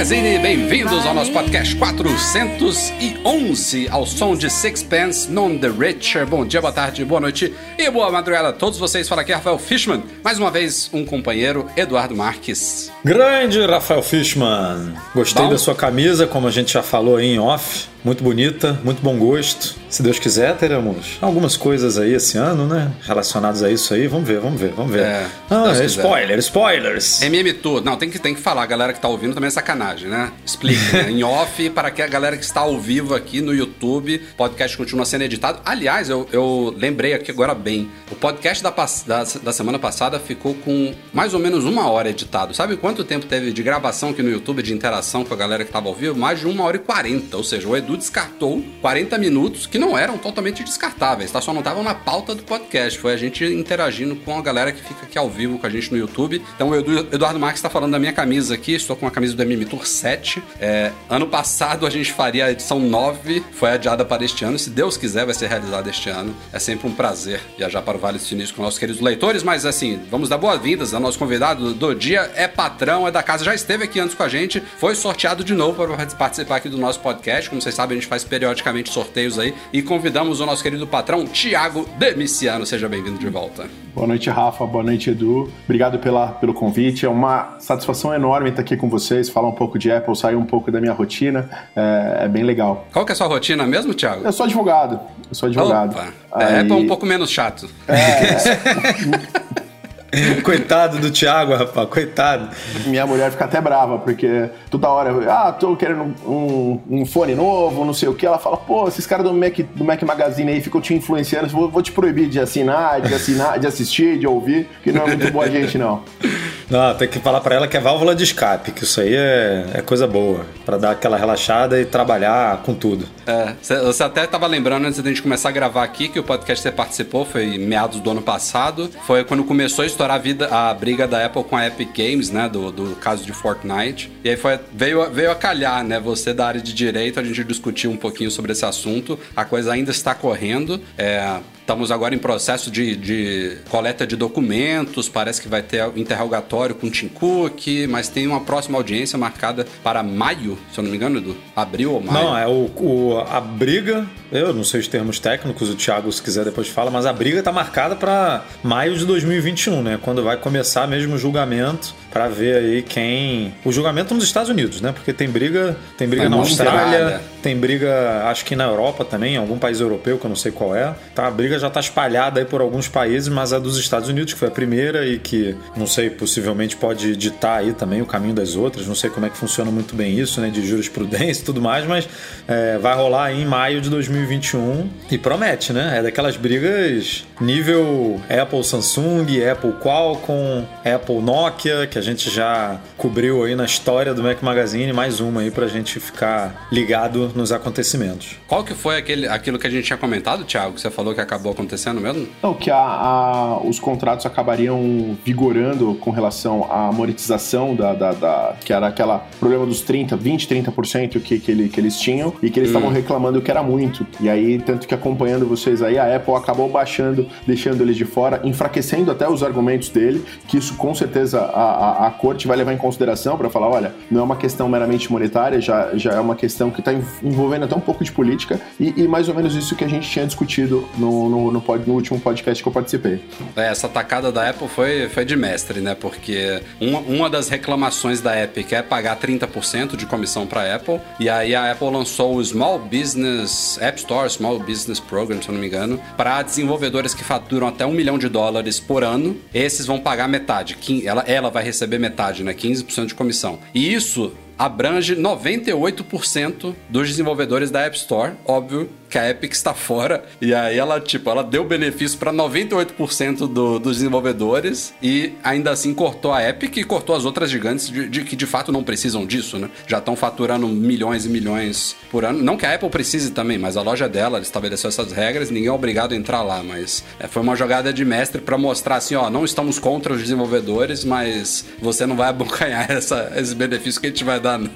Magazine, bem-vindos ao nosso podcast 411, ao som de Sixpence Non The Richer. Bom dia, boa tarde, boa noite e boa madrugada a todos vocês. Fala aqui Rafael Fishman, mais uma vez um companheiro, Eduardo Marques. Grande Rafael Fishman. Gostei Bom. da sua camisa, como a gente já falou aí em off. Muito bonita, muito bom gosto. Se Deus quiser, teremos algumas coisas aí esse ano, né? Relacionadas a isso aí. Vamos ver, vamos ver, vamos ver. É, ah, é spoiler, spoilers. MM Tour, não, tem que, tem que falar, a galera que tá ouvindo também é sacanagem, né? Explica, né? Em off, para que a galera que está ao vivo aqui no YouTube, o podcast continua sendo editado. Aliás, eu, eu lembrei aqui agora bem, o podcast da, da, da semana passada ficou com mais ou menos uma hora editado. Sabe quanto tempo teve de gravação aqui no YouTube, de interação com a galera que estava ao vivo? Mais de uma hora e quarenta, ou seja, o Edu descartou 40 minutos que não eram totalmente descartáveis, tá? Só não estavam na pauta do podcast. Foi a gente interagindo com a galera que fica aqui ao vivo com a gente no YouTube. Então o Edu- Eduardo Marques está falando da minha camisa aqui. Estou com a camisa do MM Tour 7. É, ano passado a gente faria a edição 9, foi adiada para este ano. Se Deus quiser, vai ser realizada este ano. É sempre um prazer viajar para o Vale do Sinistro com nossos queridos leitores. Mas assim, vamos dar boas-vindas ao nosso convidado do dia. É patrão, é da casa, já esteve aqui antes com a gente. Foi sorteado de novo para participar aqui do nosso podcast. Como vocês sabem, a gente faz periodicamente sorteios aí. E convidamos o nosso querido patrão, Tiago Demiciano. Seja bem-vindo de volta. Boa noite, Rafa. Boa noite, Edu. Obrigado pela, pelo convite. É uma satisfação enorme estar aqui com vocês, falar um pouco de Apple, sair um pouco da minha rotina. É, é bem legal. Qual que é a sua rotina mesmo, Tiago? Eu sou advogado. Eu sou advogado. Opa. É, Aí- Apple é um pouco menos chato. Coitado do Thiago, rapaz, coitado. Minha mulher fica até brava, porque toda hora, eu, ah, tô querendo um, um fone novo, não sei o que. Ela fala, pô, esses caras do Mac, do Mac Magazine aí ficam te influenciando, vou, vou te proibir de assinar, de assinar, de assistir, de ouvir, que não é muito boa gente, não. Não, tem que falar pra ela que é válvula de escape, que isso aí é, é coisa boa. Pra dar aquela relaxada e trabalhar com tudo. É, cê- você até estava lembrando antes da gente começar a gravar aqui que o podcast que você participou foi meados do ano passado. Foi quando começou a estourar a, vida, a briga da Apple com a Epic Games, né? Do, do caso de Fortnite. E aí foi, veio, veio a calhar, né? Você da área de direito, a gente discutiu um pouquinho sobre esse assunto. A coisa ainda está correndo. É, Estamos agora em processo de, de coleta de documentos, parece que vai ter interrogatório com o Tim Cook, mas tem uma próxima audiência marcada para maio, se eu não me engano, Edu. Abril ou maio? Não, é o, o- a briga, eu não sei os termos técnicos, o Thiago, se quiser, depois fala, mas a briga tá marcada pra maio de 2021, né? Quando vai começar mesmo o julgamento pra ver aí quem. O julgamento nos Estados Unidos, né? Porque tem briga, tem briga Vai na mostrar, Austrália, né? tem briga, acho que na Europa também, em algum país europeu que eu não sei qual é. Tá, a briga já tá espalhada aí por alguns países, mas a dos Estados Unidos, que foi a primeira e que, não sei, possivelmente pode ditar aí também o caminho das outras. Não sei como é que funciona muito bem isso, né? De jurisprudência e tudo mais, mas é, vai rolar aí em maio de 2021 e promete, né? É daquelas brigas nível Apple Samsung, Apple Qualcomm, Apple Nokia, que a gente já cobriu aí na história do Mac Magazine, mais uma aí pra gente ficar ligado nos acontecimentos. Qual que foi aquele, aquilo que a gente tinha comentado, Thiago, que você falou que acabou acontecendo mesmo? Não, que a, a- os contratos acabariam vigorando com relação à monetização da, da, da- que era aquela problema dos 30, 20, 30% que, que, ele, que eles tinham e que eles estavam reclamando que era muito. E aí, tanto que acompanhando vocês aí, a Apple acabou baixando, deixando eles de fora, enfraquecendo até os argumentos dele, que isso com certeza a, a, a corte vai levar em consideração para falar, olha, não é uma questão meramente monetária, já, já é uma questão que está envolvendo até um pouco de política e, e mais ou menos isso que a gente tinha discutido no, no no, pod, no último podcast que eu participei. É, essa tacada da Apple foi, foi de mestre, né? Porque uma, uma das reclamações da Epic é pagar 30% de comissão para Apple. E aí a Apple lançou o Small Business App Store, Small Business Program, se eu não me engano, para desenvolvedores que faturam até um milhão de dólares por ano. Esses vão pagar metade. Ela, ela vai receber metade, né? 15% de comissão. E isso abrange 98% dos desenvolvedores da App Store. Óbvio que a Epic está fora. E aí ela, tipo, ela deu benefício para 98% do, dos desenvolvedores e ainda assim cortou a Epic e cortou as outras gigantes de, de que de fato não precisam disso, né? Já estão faturando milhões e milhões por ano. Não que a Apple precise também, mas a loja dela estabeleceu essas regras, ninguém é obrigado a entrar lá, mas é, foi uma jogada de mestre para mostrar assim, ó, não estamos contra os desenvolvedores, mas você não vai abocanhar essa, esse benefício que a gente vai dar, não.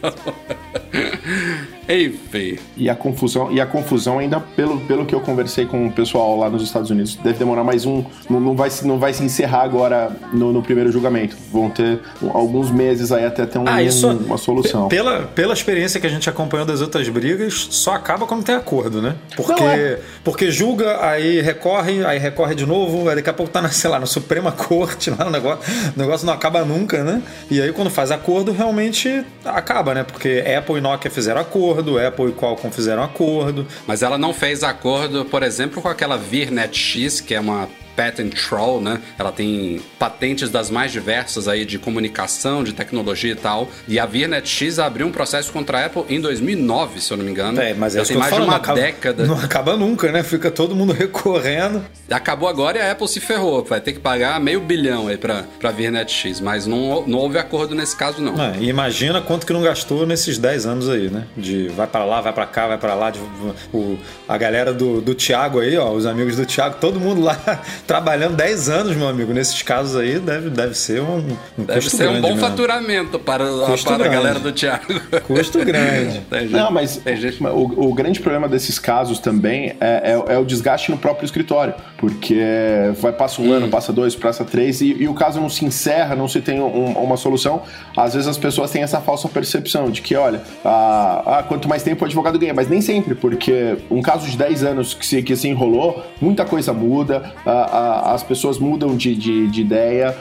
Enfim. E a confusão, e a confusão ainda, pelo, pelo que eu conversei com o pessoal lá nos Estados Unidos, deve demorar mais um. Não, não, vai, não vai se encerrar agora no, no primeiro julgamento. Vão ter alguns meses aí até ter um, ah, isso, um, uma solução. Pela, pela experiência que a gente acompanhou das outras brigas, só acaba quando tem acordo, né? Porque, é. porque julga, aí recorre, aí recorre de novo, aí daqui a pouco tá na, sei lá, na Suprema Corte, lá no negócio, o negócio não acaba nunca, né? E aí quando faz acordo, realmente acaba, né? Porque Apple e Nokia fizeram acordo, Apple e Qualcomm fizeram acordo. Mas ela não fez acordo, por exemplo, com aquela VirNet X, que é uma patent troll, né? Ela tem patentes das mais diversas aí de comunicação, de tecnologia e tal. E a VirNet X abriu um processo contra a Apple em 2009, se eu não me engano. É, mas é tem mais falando, de uma acaba, década. Não acaba nunca, né? Fica todo mundo recorrendo. Acabou agora e a Apple se ferrou. Vai ter que pagar meio bilhão aí pra, pra VirNet X. Mas não, não houve acordo nesse caso, não. É, imagina quanto que não gastou nesses 10 anos aí, né? De vai para lá, vai para cá, vai para lá. De, o, a galera do, do Thiago aí, ó, os amigos do Thiago, todo mundo lá trabalhando 10 anos, meu amigo. Nesses casos aí, deve, deve ser um, um Deve ser um bom mesmo. faturamento para, para a galera do Thiago. Custo grande. Não, mas o, o, grande problema desses casos também é, é, é, o desgaste no próprio escritório. Porque vai, passa um hum. ano, passa dois, passa três, e, e, o caso não se encerra, não se tem um, uma solução. Às vezes as pessoas têm essa falsa percepção de que, olha, ah, ah, quanto mais tempo o advogado ganha, mas nem sempre, porque um caso de 10 anos que se, que se enrolou, muita coisa muda. Ah, as pessoas mudam de, de, de ideia,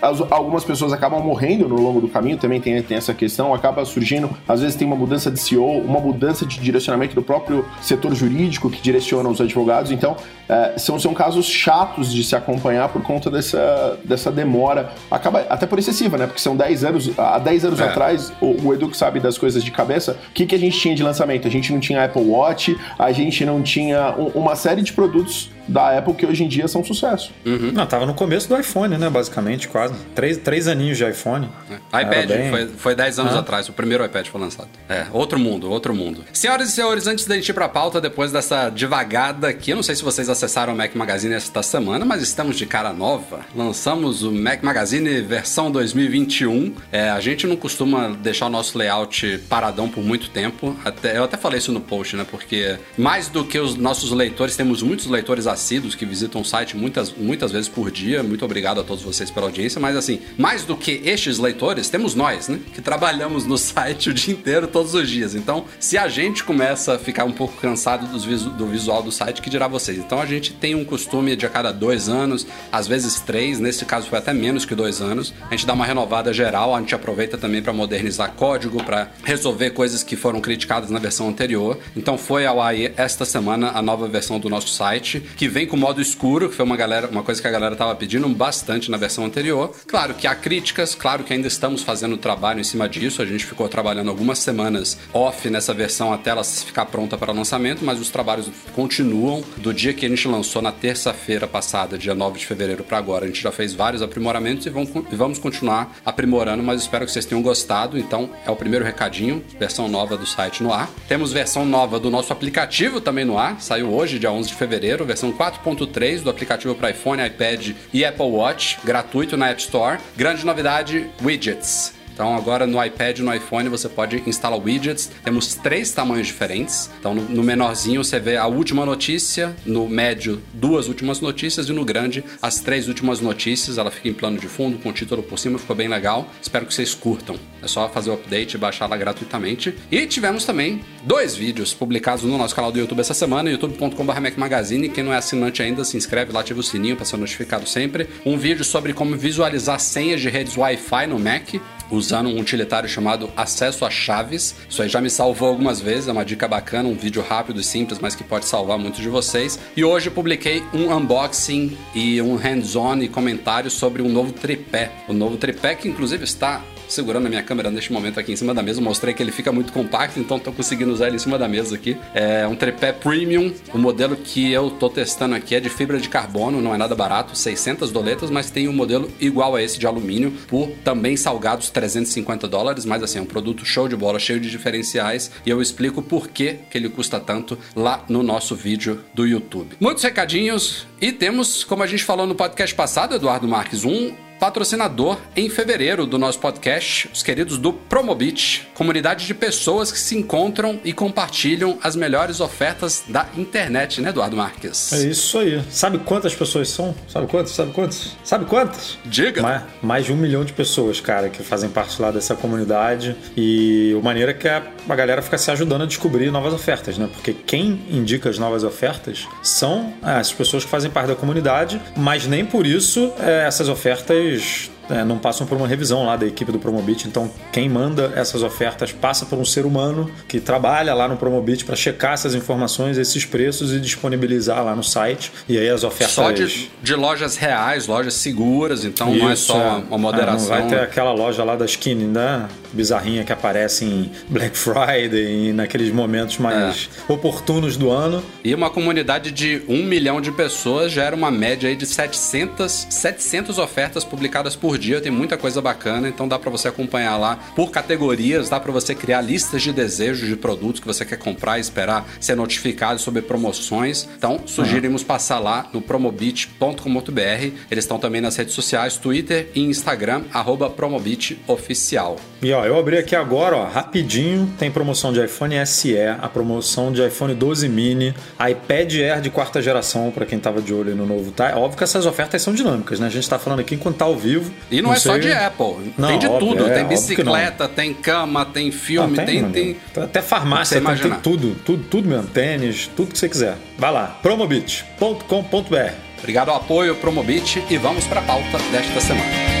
as, algumas pessoas acabam morrendo no longo do caminho, também tem, tem essa questão, acaba surgindo, às vezes tem uma mudança de CEO, uma mudança de direcionamento do próprio setor jurídico que direciona os advogados, então é, são, são casos chatos de se acompanhar por conta dessa, dessa demora, acaba até por excessiva, né? Porque são 10 anos, há 10 anos é. atrás, o, o Edu que sabe das coisas de cabeça, o que, que a gente tinha de lançamento? A gente não tinha Apple Watch, a gente não tinha um, uma série de produtos da Apple que hoje em dia são um sucesso. Uhum. Não, tava no começo do iPhone, né? Basicamente, quase. Três, três aninhos de iPhone. É. iPad, bem... foi, foi dez anos ah. atrás, o primeiro iPad foi lançado. É, outro mundo, outro mundo. Senhoras e senhores, antes da gente ir pra pauta, depois dessa devagada aqui, eu não sei se vocês acessaram o Mac Magazine esta semana, mas estamos de cara nova. Lançamos o Mac Magazine versão 2021. É, a gente não costuma deixar o nosso layout paradão por muito tempo. Até, eu até falei isso no post, né? Porque mais do que os nossos leitores, temos muitos leitores assíduos que visitam o site muitas, muitas vezes por dia. Muito obrigado a todos vocês pela audiência. Mas assim, mais do que estes leitores, temos nós, né? Que trabalhamos no site o dia inteiro, todos os dias. Então, se a gente começa a ficar um pouco cansado visu do visual do site, que dirá vocês? Então a gente tem um costume de a cada dois anos, às vezes três, nesse caso foi até menos que dois anos. A gente dá uma renovada geral, a gente aproveita também para modernizar código, para resolver coisas que foram criticadas na versão anterior. Então foi ao ar esta semana a nova versão do nosso site, que que vem com modo escuro, que foi uma, galera, uma coisa que a galera tava pedindo bastante na versão anterior. Claro que há críticas, claro que ainda estamos fazendo trabalho em cima disso. A gente ficou trabalhando algumas semanas off nessa versão até ela ficar pronta para lançamento, mas os trabalhos continuam. Do dia que a gente lançou na terça-feira passada, dia 9 de fevereiro para agora, a gente já fez vários aprimoramentos e vamos, continuar aprimorando, mas espero que vocês tenham gostado. Então, é o primeiro recadinho, versão nova do site no ar. Temos versão nova do nosso aplicativo também no ar, saiu hoje, dia 11 de fevereiro, versão 4.3 do aplicativo para iPhone, iPad e Apple Watch, gratuito na App Store. Grande novidade: widgets Então agora no iPad e no iPhone você pode instalar widgets. Temos três tamanhos diferentes. Então no, no menorzinho você vê a última notícia, no médio duas últimas notícias e no grande as três últimas notícias. Ela fica em plano de fundo com o título por cima, ficou bem legal. Espero que vocês curtam. É só fazer o update e baixar lá gratuitamente. E tivemos também dois vídeos publicados no nosso canal do YouTube essa semana, youtube.com.br Magazine. Quem não é assinante ainda, se inscreve lá, ativa o sininho para ser notificado sempre. Um vídeo sobre como visualizar senhas de redes Wi-Fi no Mac usando um utilitário chamado Acesso a Chaves. Isso aí já me salvou algumas vezes, é uma dica bacana, um vídeo rápido e simples, mas que pode salvar muitos de vocês. E hoje publiquei um unboxing e um hands-on e comentário sobre um novo tripé. O novo tripé que inclusive está segurando a minha câmera neste momento aqui em cima da mesa. mostrei que ele fica muito compacto, então estou conseguindo usar ele em cima da mesa aqui. É um tripé premium. O modelo que eu estou testando aqui é de fibra de carbono, não é nada barato, 600 doletas, mas tem um modelo igual a esse de alumínio por também salgados 350 dólares. Mas assim, é um produto show de bola, cheio de diferenciais e eu explico por que, que ele custa tanto lá no nosso vídeo do YouTube. Muitos recadinhos e temos, como a gente falou no podcast passado, Eduardo Marques, um patrocinador em fevereiro do nosso podcast, os queridos do Promobit, comunidade de pessoas que se encontram e compartilham as melhores ofertas da internet, né, Eduardo Marques? É isso aí. Sabe quantas pessoas são? Sabe quantas? Sabe quantas? Sabe quantas? Diga! Mais, mais de um milhão de pessoas, cara, que fazem parte lá dessa comunidade. E o maneira é que a, a galera fica se ajudando a descobrir novas ofertas, né? Porque quem indica as novas ofertas são é, as pessoas que fazem parte da comunidade, mas nem por isso é, essas ofertas depois é, não passam por uma revisão lá da equipe do Promobit. Então, quem manda essas ofertas passa por um ser humano que trabalha lá no Promobit para checar essas informações, esses preços e disponibilizar lá no site. E aí as ofertas. Só de, de lojas reais, lojas seguras, então Isso, não é só uma moderação. É, não vai ter aquela loja lá da skin, né? Bizarrinha que aparece em Black Friday e naqueles momentos mais é. oportunos do ano. E uma comunidade de um milhão de pessoas gera uma média aí de 700, 700 ofertas publicadas por dia, tem muita coisa bacana, então dá para você acompanhar lá por categorias, dá para você criar listas de desejos de produtos que você quer comprar e esperar ser notificado sobre promoções. Então, sugerimos uhum. passar lá no promobit.com.br. Eles estão também nas redes sociais, Twitter e Instagram, arroba promobitoficial. E ó, eu abri aqui agora, ó, rapidinho, tem promoção de iPhone SE, a promoção de iPhone 12 mini, iPad Air de quarta geração, para quem tava de olho no novo, tá? Óbvio que essas ofertas são dinâmicas, né? A gente tá falando aqui enquanto tá ao vivo. E não, não é sei... só de Apple, não, tem de óbvio, tudo. É, tem bicicleta, tem cama, tem filme, não, tem, tem, tem, Até farmácia, tem, tem, tudo, tudo, tudo mesmo. Tênis, tudo que você quiser. Vai lá, promobit.com.br. Obrigado ao apoio, Promobit, e vamos para a pauta desta semana.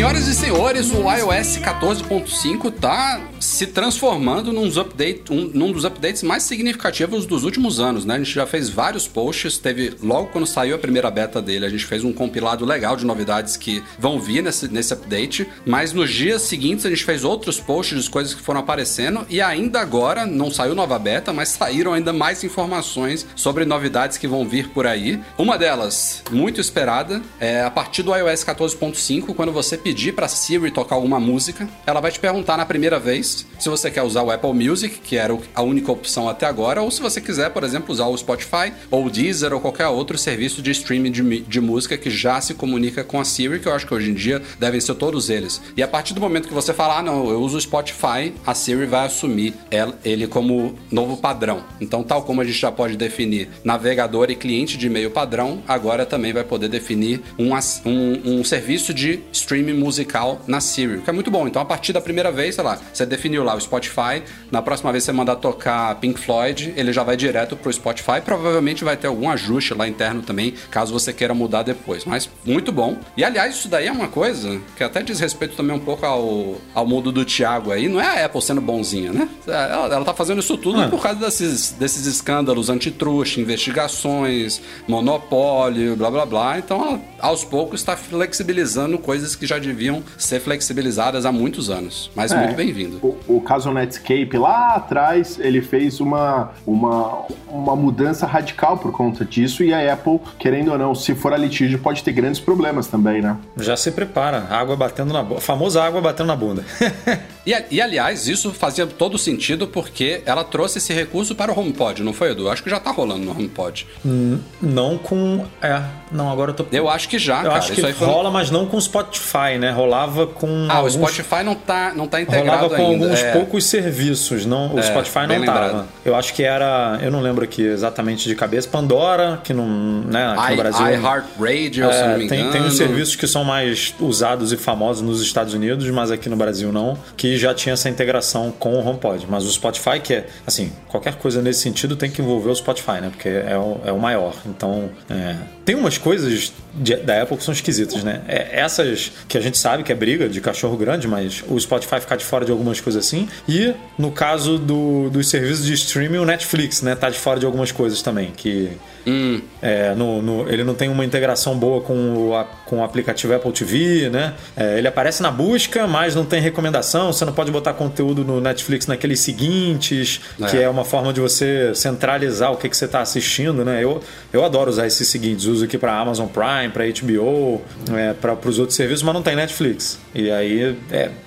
Senhoras e senhores, o iOS 14.5 tá se transformando num, update, um, num dos updates mais significativos dos últimos anos, né? A gente já fez vários posts, teve logo quando saiu a primeira beta dele, a gente fez um compilado legal de novidades que vão vir nesse, nesse update, mas nos dias seguintes a gente fez outros posts de coisas que foram aparecendo e ainda agora não saiu nova beta, mas saíram ainda mais informações sobre novidades que vão vir por aí. Uma delas, muito esperada, é a partir do iOS 14.5, quando você pedir para Siri tocar alguma música, ela vai te perguntar na primeira vez se você quer usar o Apple Music, que era a única opção até agora, ou se você quiser, por exemplo, usar o Spotify ou o Deezer ou qualquer outro serviço de streaming de, de música que já se comunica com a Siri, que eu acho que hoje em dia devem ser todos eles. E a partir do momento que você falar, ah, não, eu uso o Spotify, a Siri vai assumir ele como novo padrão. Então, tal como a gente já pode definir navegador e cliente de e-mail padrão, agora também vai poder definir um, um, um serviço de streaming musical na Siri, que é muito bom. Então, a partir da primeira vez, sei lá, você definiu lá o Spotify. Na próxima vez que você mandar tocar Pink Floyd, ele já vai direto pro Spotify. Provavelmente vai ter algum ajuste lá interno também, caso você queira mudar depois. Mas muito bom. E aliás, isso daí é uma coisa que até diz respeito também um pouco ao, ao mundo do Thiago aí. Não é a Apple sendo bonzinha, né? Ela, ela tá fazendo isso tudo ah. por causa desses, desses escândalos antitruste, investigações, monopólio, blá blá blá. Então, ela, aos poucos, está flexibilizando coisas que já deviam ser flexibilizadas há muitos anos. Mas é. muito bem-vindo o, o caso Netscape lá atrás, ele fez uma, uma, uma mudança radical por conta disso e a Apple, querendo ou não, se for a litígio, pode ter grandes problemas também, né? Já se prepara, água batendo na bunda, famosa água batendo na bunda. e, e, aliás, isso fazia todo sentido porque ela trouxe esse recurso para o HomePod, não foi, Edu? Acho que já tá rolando no HomePod. Hum, não com. É, não, agora eu tô. Eu acho que já, eu cara. acho que rola, mas não com o Spotify, né? Rolava com. Ah, alguns... o Spotify não tá, não tá integrado Rolava com ainda. alguns é... poucos serviços, não, o É, Spotify não tava. lembrado. Eu acho que era. Eu não lembro aqui exatamente de cabeça. Pandora, que não. Né, aqui I, no Brasil. iHeartRadio, se eu não É, me tem, engano. tem os serviços que são mais usados e famosos nos Estados Unidos, mas aqui no Brasil não, que já tinha essa integração com o HomePod. Mas o Spotify, que é, assim, qualquer coisa nesse sentido tem que envolver o Spotify, né? Porque é o, é o maior. Então, é, tem umas coisas de- da Apple que são esquisitas, né? É, essas que a gente sabe que é briga de cachorro grande, mas o Spotify ficar de fora de algumas coisas assim. E no caso do, dos serviços de streaming, o Netflix, né? Tá de fora de algumas coisas também, que é, no- no- ele não tem uma integração boa com o, a- com o aplicativo Apple TV, né? É, ele aparece na busca, mas não tem recomendação. Você não pode botar conteúdo no Netflix naqueles seguintes, que É. é uma forma de você centralizar o que, que você está assistindo, né? Eu, eu adoro usar esses seguintes. Uso aqui para Amazon Prime, para HBO, é, para os outros serviços, mas não tem Netflix. E aí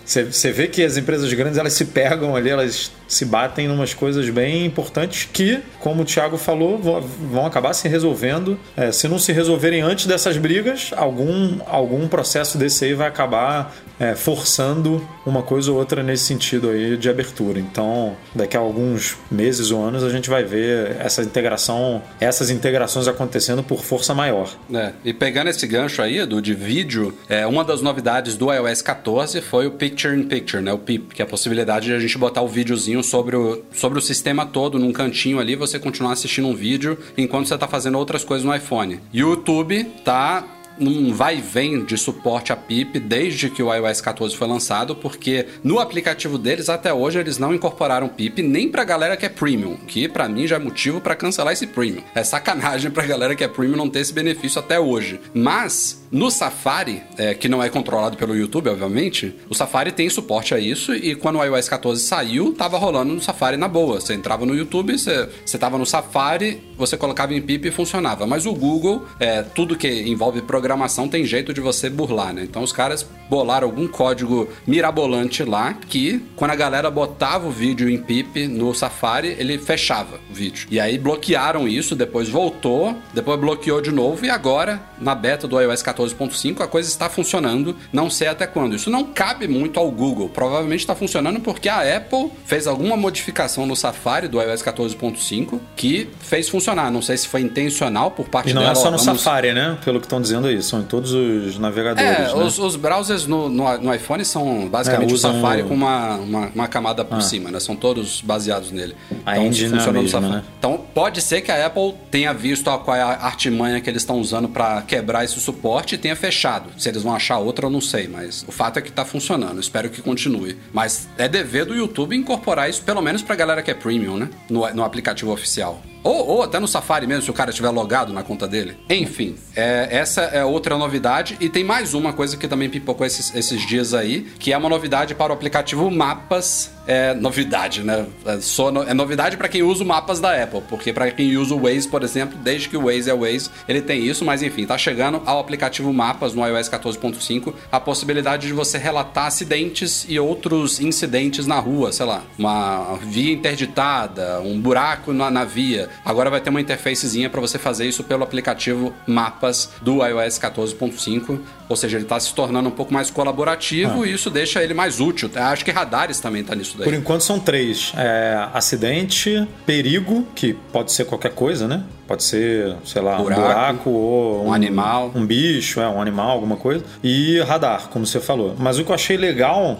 você vê que as empresas grandes elas se pegam ali, elas se batem em umas coisas bem importantes que, como o Thiago falou, vão- acabar se resolvendo. É, se não se resolverem antes dessas brigas, algum, algum processo desse aí vai acabar é, forçando uma coisa ou outra nesse sentido aí de abertura. Então, daqui a alguns meses ou anos a gente vai ver essa integração, essas integrações acontecendo por força maior. É, e pegando esse gancho aí, Edu, de vídeo, é, uma das novidades do iOS 14 foi o Picture in Picture, né? O PIP, que é a possibilidade de a gente botar o videozinho sobre o, sobre o sistema todo, num cantinho ali, você continuar assistindo um vídeo enquanto você tá fazendo outras coisas no iPhone. YouTube tá num vai e vem de suporte a PIP desde que o iOS 14 foi lançado, porque no aplicativo deles até hoje eles não incorporaram PIP nem pra galera que é premium, que pra mim já é motivo pra cancelar esse premium. É sacanagem pra galera que é premium não ter esse benefício até hoje. Mas no Safari, é, que não é controlado pelo YouTube, obviamente, o Safari tem suporte a isso e quando o iOS 14 saiu, tava rolando no Safari na boa. Você entrava no YouTube, você, você tava no Safari, você colocava em PIP e funcionava. Mas o Google, é, tudo que envolve programação tem jeito de você burlar, né? Então os caras bolaram algum código mirabolante lá que, quando a galera botava o vídeo em PIP no Safari, ele fechava o vídeo. E aí bloquearam isso, depois voltou, depois bloqueou de novo e agora, na beta do iOS 14.5, a coisa está funcionando. Não sei até quando. Isso não cabe muito ao Google. Provavelmente está funcionando porque a Apple fez alguma modificação no Safari do iOS 14.5 que fez funcionar. Não sei se foi intencional por parte E não dela. é só no vamos- Safari, né? Pelo que estão dizendo aí, são em todos os navegadores. É, né? os, os browsers no, no, no iPhone são basicamente É, o Safari o- com uma, uma, uma camada por cima, né? São todos baseados nele. A então, engine é funciona no Safari. né? Então, pode ser que a Apple tenha visto qual é a artimanha que eles estão usando para quebrar esse suporte tenha fechado. Se eles vão achar outra, eu não sei, mas o fato é que tá funcionando. Espero que continue. Mas é dever do YouTube incorporar isso, pelo menos pra galera que é premium, né? No, no aplicativo oficial. Ou, ou até no Safari mesmo, se o cara estiver logado na conta dele. Enfim, é, essa é outra novidade. E tem mais uma coisa que também pipocou esses, esses dias aí, que é uma novidade para o aplicativo Mapas. É novidade, né? É, só no- é novidade para quem usa o Mapas da Apple, porque para quem usa o Waze, por exemplo, desde que o Waze é o Waze, ele tem isso, mas enfim, tá chegando ao aplicativo Mapas no iOS 14.5 a possibilidade de você relatar acidentes e outros incidentes na rua, sei lá, uma via interditada, um buraco na, na via. Agora vai ter uma interfacezinha para você fazer isso pelo aplicativo Mapas do iOS 14.5, ou seja, ele tá se tornando um pouco mais colaborativo e isso deixa ele mais útil. Acho que radares também tá nisso daí. Por enquanto são três: É, acidente, perigo, que pode ser qualquer coisa, né? Pode ser, sei lá, Buraco, um buraco ou um animal. um bicho, é, um animal, alguma coisa. E radar, como você falou. Mas o que eu achei legal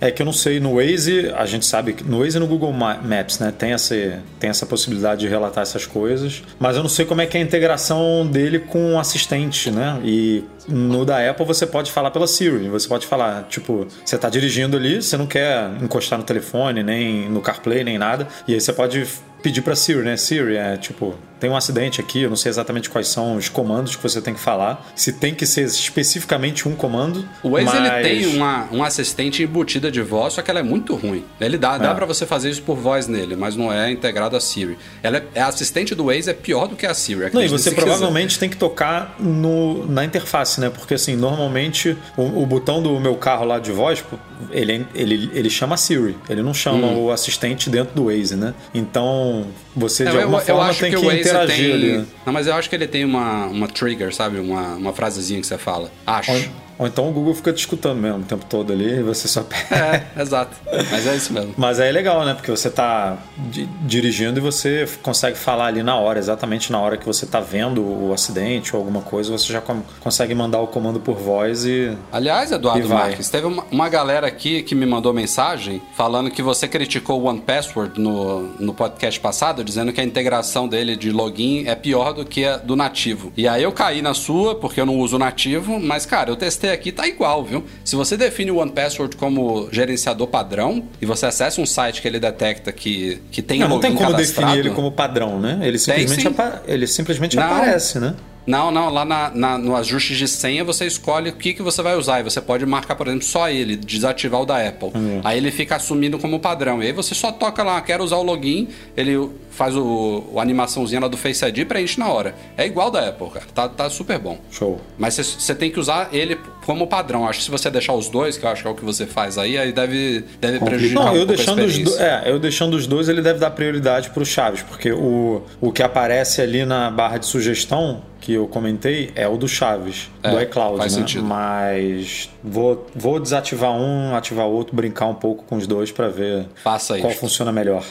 é que eu não sei, no Waze, a gente sabe que no Waze e no Google Ma- Maps, né, tem essa, tem essa possibilidade de relatar essas coisas, mas eu não sei como é que é a integração dele com o assistente, né? E no da Apple você pode falar pela Siri, você pode falar, tipo, você tá dirigindo ali, você não quer encostar no telefone, nem no CarPlay, nem nada, e aí você pode pedir pra Siri, né? Siri é tipo, tem um acidente aqui, eu não sei exatamente quais são os comandos que você tem que falar, se tem que ser especificamente um comando. O Waze mas... ele tem uma, um assistente embutida de voz, só que ela é muito ruim. Ele dá, dá É. para você fazer isso por voz nele, mas não é integrado a Siri. Ela é, é a assistente do Waze é pior do que a Siri. Não, e você se quiser. provavelmente tem que tocar no, na interface, né? Porque assim, normalmente o, o botão do meu carro lá de voz, ele, ele, ele chama Siri, ele não chama Hum. o assistente dentro do Waze, né? Então você de É, alguma forma tem que, o Waze interagir tem... ali. Não, mas eu acho que ele tem uma, uma trigger, sabe? Uma, uma frasezinha que você fala. Acho. Ou, ou então o Google fica te escutando mesmo o tempo todo ali e você só pega. É, exato. Mas é isso mesmo. Mas aí é legal, né? Porque você tá di- dirigindo e você consegue falar ali na hora, exatamente na hora que você tá vendo o acidente ou alguma coisa, você já consegue mandar o comando por voz e. Aliás, E Eduardo vai. Marques, teve uma, uma galera aqui que me mandou mensagem falando que você criticou o One Password no, no podcast passado, dizendo que a integração dele de login é pior do que a do nativo. E aí eu caí na sua, porque eu não uso o nativo, mas cara, eu testei aqui, tá igual, viu? Se você define o One Password como gerenciador padrão e você acessa um site que ele detecta que, que tem Não, não login tem como cadastrado, definir ele como padrão, né? Ele simplesmente, sim. apa- ele simplesmente Não. aparece, né? Não, não, lá na, na- no ajuste de senha você escolhe o que, que você vai usar. E você pode marcar, por exemplo, só ele, desativar o da Apple. Hum. Aí ele fica assumindo como padrão. E aí você só toca lá, quero usar o login, ele faz o, a animaçãozinha lá do Face ID e preenche na hora. É igual da Apple, cara. Tá, tá super bom. Show. Mas você- tem que usar ele como padrão. Acho que se você deixar os dois, que eu acho que é o que você faz aí, aí deve, deve prejudicar Não, um eu pouco a deixando, os do, experiência. é, eu deixando os dois, ele deve dar prioridade para o Chaves, porque o, o que aparece ali na barra de sugestão que eu comentei é o do Chaves, É, do iCloud, faz né? sentido. Mas vou, vou desativar um, ativar outro, brincar um pouco com os dois para ver Faça qual funciona melhor.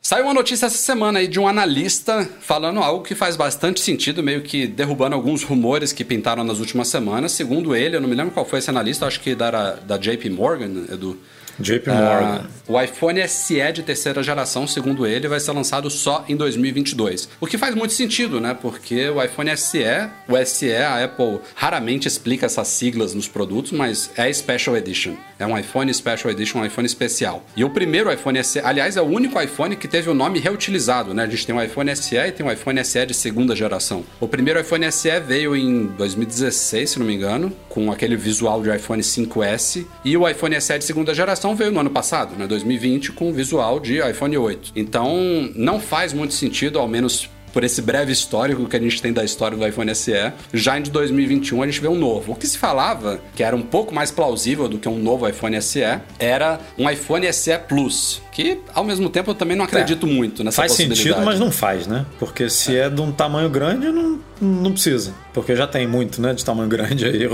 Saiu uma notícia essa semana aí de um analista falando algo que faz bastante sentido, meio que derrubando alguns rumores que pintaram nas últimas semanas. Segundo ele, eu não me lembro qual foi esse analista, acho que da, da JP Morgan, Edu. JP Ah, Morgan. o iPhone SE de terceira geração, segundo ele, vai ser lançado só em 2022. O que faz muito sentido, né? Porque o iPhone SE, o SE, a Apple raramente explica essas siglas nos produtos, mas é Special Edition. É um iPhone Special Edition, um iPhone especial. E o primeiro iPhone SE, aliás, é o único iPhone que teve o nome reutilizado, né? A gente tem o iPhone SE e tem o iPhone SE de segunda geração. O primeiro iPhone SE veio em 2016, se não me engano, com aquele visual de iPhone 5S. E o iPhone SE de segunda geração veio no ano passado, né, 2020, com o visual de iPhone 8. Então, não faz muito sentido, ao menos por esse breve histórico que a gente tem da história do iPhone SE, já em 2021 a gente vê um novo. O que se falava, que era um pouco mais plausível do que um novo iPhone SE, era um iPhone SE Plus, que ao mesmo tempo eu também não acredito muito nessa Faz possibilidade. sentido, mas não faz, né? Porque se é. de um tamanho grande, não, não precisa. Porque já tem muito, né? De tamanho grande aí.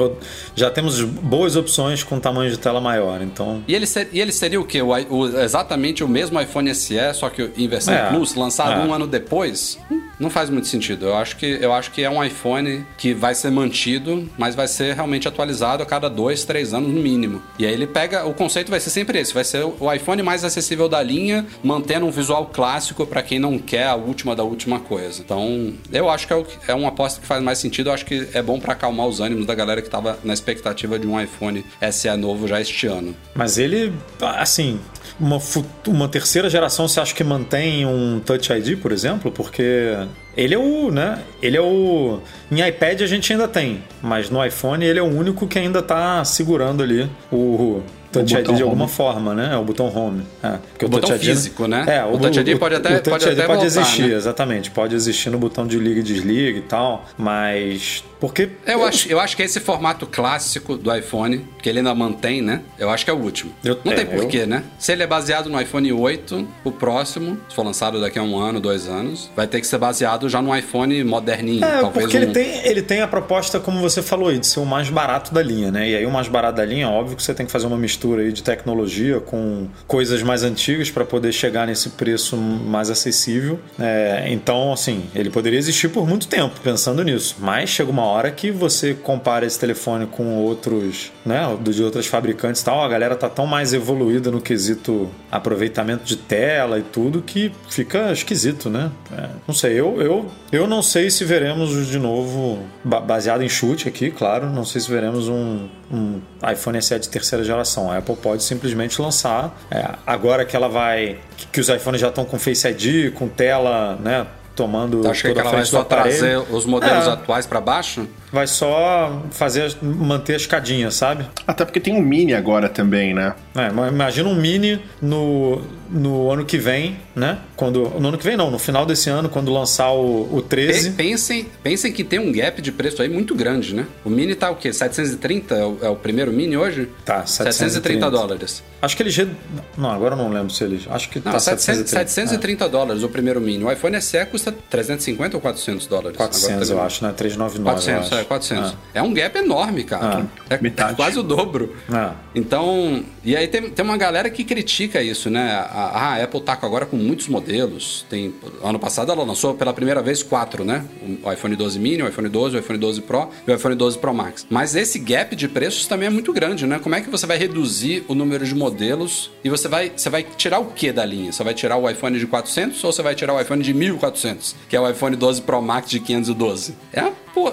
Já temos boas opções com tamanho de tela maior, então. E ele, ser- e ele seria o quê? O, o- exatamente o mesmo iPhone SE, só que em versão É, Plus, lançado é. um ano depois? Não faz muito sentido. Eu acho, que, eu acho que é um iPhone que vai ser mantido, mas vai ser realmente atualizado a cada dois, três anos no mínimo. E aí ele pega. O conceito vai ser sempre esse: vai ser o iPhone mais acessível da linha, mantendo um visual clássico para quem não quer a última da última coisa. Então, eu acho que é, o é uma aposta que faz mais sentido. Eu acho que é bom para acalmar os ânimos da galera que tava na expectativa de um iPhone SE novo já este ano. Mas ele, assim, uma, uma terceira geração você acha que mantém um Touch ID, por exemplo? Porque ele é o, né? Ele é o. Em iPad a gente ainda tem, mas no iPhone ele é o único que ainda tá segurando ali o. Touch O ID de alguma home. forma, né? É o botão home. É, porque O botão ID físico, né? É, O Touch ID pode até- o Touch pode ID até pode voltar, existir, né? exatamente. Pode existir no botão de liga e desliga e tal, mas. Porque. Eu acho, eu acho que esse formato clássico do iPhone, que ele ainda mantém, né? Eu acho que é o último. Eu- não é, tem porquê, né? Se ele é baseado no iPhone 8, o próximo, se for lançado daqui a um ano, dois anos, vai ter que ser baseado já no iPhone moderninho. É, talvez porque um... ele, tem, ele tem a proposta, como você falou aí, de ser o mais barato da linha, né? E aí o mais barato da linha, óbvio que você tem que fazer uma mistura aí de tecnologia com coisas mais antigas para poder chegar nesse preço mais acessível. É, então, assim, ele poderia existir por muito tempo pensando nisso. Mas chega uma hora que você compara esse telefone com outros, né? De outras fabricantes e tal, a galera tá tão mais evoluída no quesito aproveitamento de tela e tudo que fica esquisito, né? É, não sei, eu, eu, eu não sei se veremos de novo, ba- baseado em chute aqui, claro, não sei se veremos um, um iPhone SE de terceira geração. A Apple pode simplesmente lançar, é, agora que ela vai, que, que os iPhones já estão com Face ID, com tela, né? tomando Tu acha que ela vai só aparelho. trazer os modelos É. atuais pra baixo? Vai só fazer as- manter a escadinha, sabe? Até porque tem um Mini agora também, né? É, imagina um mini no, no ano que vem, né? Quando, no ano que vem não, no final desse ano, quando lançar o, o Pe- 13. Pensem, pensem que tem um gap de preço aí muito grande, né? O Mini tá o quê? 730 é o, é o primeiro Mini hoje? Tá, 730 dólares. Acho que eles. redu- Não, agora eu não lembro se eles. Acho que Não, tá 700, 730. 730 dólares o primeiro Mini. O iPhone SE custa 350 ou 400 dólares? É, 400, eu acho, né? 399. 400, eu é, acho. 400. É. um gap enorme, cara. É metade. quase o dobro. É. Então, e aí tem, tem uma galera que critica isso, né? A, a Apple tá agora com muitos modelos. Tem, ano passado ela lançou pela primeira vez quatro, né? O iPhone 12 mini, o iPhone 12, o iPhone 12 Pro e o iPhone 12 Pro Max. Mas esse gap de preços também é muito grande, né? Como é que você vai reduzir o número de modelos e você vai, você vai tirar o que da linha? Você vai tirar o iPhone de 400 ou você vai tirar o iPhone de 1400, que é o iPhone 12 Pro Max de 512? É, pô,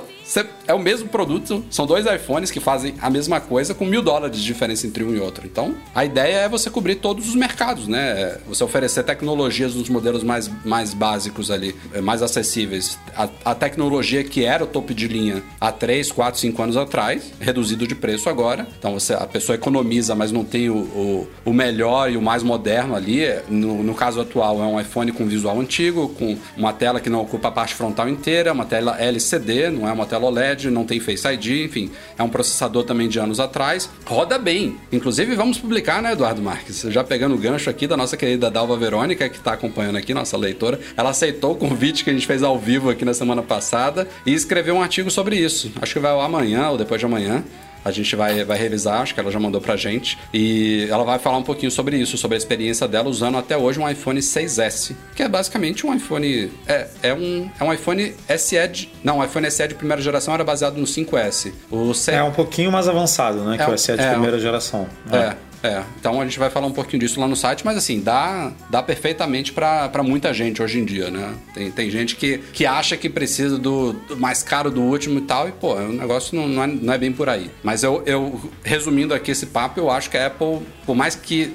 é o mesmo produto, são dois iPhones que fazem a mesma coisa com mil dólares de diferença entre um e outro. Então, a ideia é você cobrir todos os mercados, né? Você oferecer tecnologias nos modelos mais, mais básicos ali, eh, mais acessíveis. A, a tecnologia que era o topo de linha há 3, 4, 5 anos atrás, reduzido de preço agora. Então, você, a pessoa economiza, mas não tem o, o, o melhor e o mais moderno ali. No, no caso atual, é um iPhone com visual antigo, com uma tela que não ocupa a parte frontal inteira, uma tela LCD, não é uma tela OLED, não tem Face ID, enfim, é um processador também de anos atrás. Roda bem. Inclusive, vamos publicar, né, Eduardo Marques? Já pegando o gancho aqui da nossa querida Dalva Verônica, que está acompanhando aqui, nossa leitora. Ela aceitou o convite que a gente fez ao vivo aqui na semana passada e escreveu um artigo sobre isso. Acho que vai ao amanhã ou depois de amanhã. A gente vai, vai revisar, acho que ela já mandou pra gente. E ela vai falar um pouquinho sobre isso, sobre a experiência dela usando até hoje um iPhone 6S, que é basicamente um iPhone. É, é, um, é um iPhone SE de. Não, o iPhone SE de primeira geração era baseado no 5S. O C, É um pouquinho mais avançado, né? É, que o SE de é, primeira geração. é, é. Então a gente vai falar um pouquinho disso lá no site, mas assim, dá, dá perfeitamente pra muita gente hoje em dia, né? Tem, tem gente que, que acha que precisa do, do mais caro do último e tal, e pô, o negócio não, não, é, não é bem por aí. Mas eu, eu, resumindo aqui esse papo, eu acho que a Apple, por mais que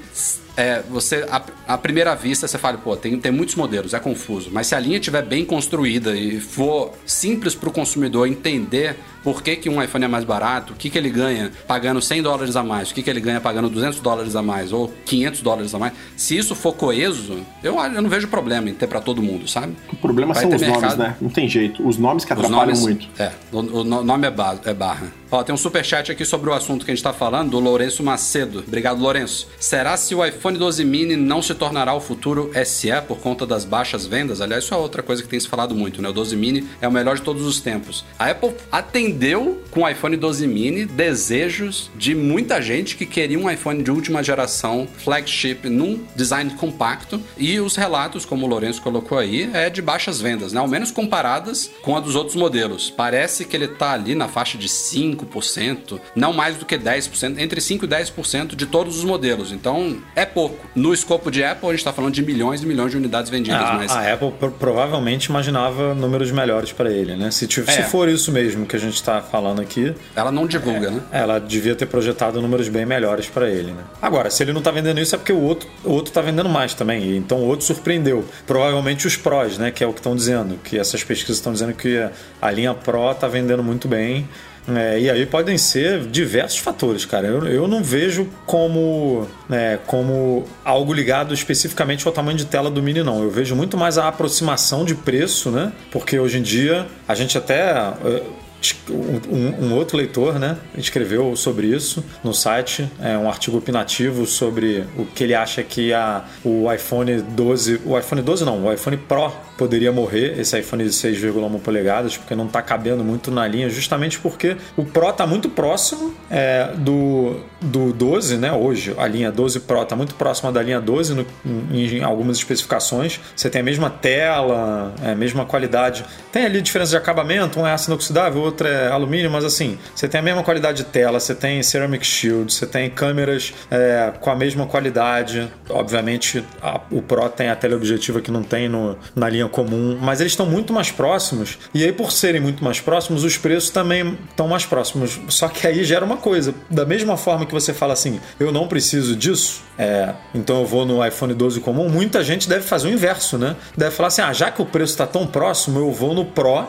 é, você, à, primeira vista, você fala, pô, tem, tem muitos modelos, é confuso. Mas se a linha estiver bem construída e for simples para o consumidor entender por que, que um iPhone é mais barato, o que, que ele ganha pagando 100 dólares a mais, o que, que ele ganha pagando 200 dólares a mais ou 500 dólares a mais, se isso for coeso, eu, eu não vejo problema em ter para todo mundo, sabe? O problema Vai são os nomes, mercado. né? Não tem jeito. Os nomes que atrapalham nomes, muito. É, o, o no- nome é, é barra. Ó, tem um superchat aqui sobre o assunto que a gente tá falando, do Lourenço Macedo. Obrigado, Lourenço. Será se o iPhone 12 mini não se tornará o futuro SE por conta das baixas vendas? Aliás, isso é outra coisa que tem se falado muito, né? O 12 mini é o melhor de todos os tempos. A Apple atendeu com o iPhone 12 mini desejos de muita gente que queria um iPhone de última geração, flagship, num design compacto. E os relatos, como o Lourenço colocou aí, é de baixas vendas, né? Ao menos comparadas com a dos outros modelos. Parece que ele tá ali na faixa de 5%, não mais do que 10%, entre 5% e 10% de todos os modelos. Então, é pouco. No escopo de Apple, a gente tá falando de milhões e milhões de unidades vendidas, A, mas... a Apple pro- provavelmente imaginava números melhores para ele, né? Se, tiv- se É. for isso mesmo que a gente está falando aqui, Ela não divulga, né? ela devia ter projetado números bem melhores para ele, né? Agora, se ele não tá vendendo isso é porque o outro, o outro tá vendendo mais também, então o outro surpreendeu. Provavelmente os prós, né? Que é o que estão dizendo, que essas pesquisas estão dizendo que a linha Pro tá vendendo muito bem. É, e aí podem ser diversos fatores, cara. Eu, eu não vejo como, né, como algo ligado especificamente ao tamanho de tela do Mini, não. Eu vejo muito mais a aproximação de preço, né? Porque hoje em dia a gente até. eh, um, um outro leitor né, escreveu sobre isso no site, é um artigo opinativo sobre o que ele acha que a, o iPhone 12, o iPhone 12 não, o iPhone Pro poderia morrer, esse iPhone de 6,1 polegadas, porque não está cabendo muito na linha, justamente porque o Pro está muito próximo é, do, do 12, né? Hoje, a linha 12 Pro está muito próxima da linha 12 no, em, em algumas especificações. Você tem a mesma tela, é, a mesma qualidade. Tem ali diferença de acabamento, um é ácido inoxidável, outra é alumínio, mas assim, você tem a mesma qualidade de tela, você tem ceramic shield, você tem câmeras é, com a mesma qualidade. Obviamente, a, o Pro tem a teleobjetiva que não tem no, na linha comum, mas eles estão muito mais próximos. E aí, por serem muito mais próximos, os preços também estão mais próximos. Só que aí gera uma coisa: da mesma forma que você fala assim, eu não preciso disso, é, então eu vou no iPhone 12 comum, muita gente deve fazer o inverso, né? Deve falar assim: ah, já que o preço está tão próximo, eu vou no Pro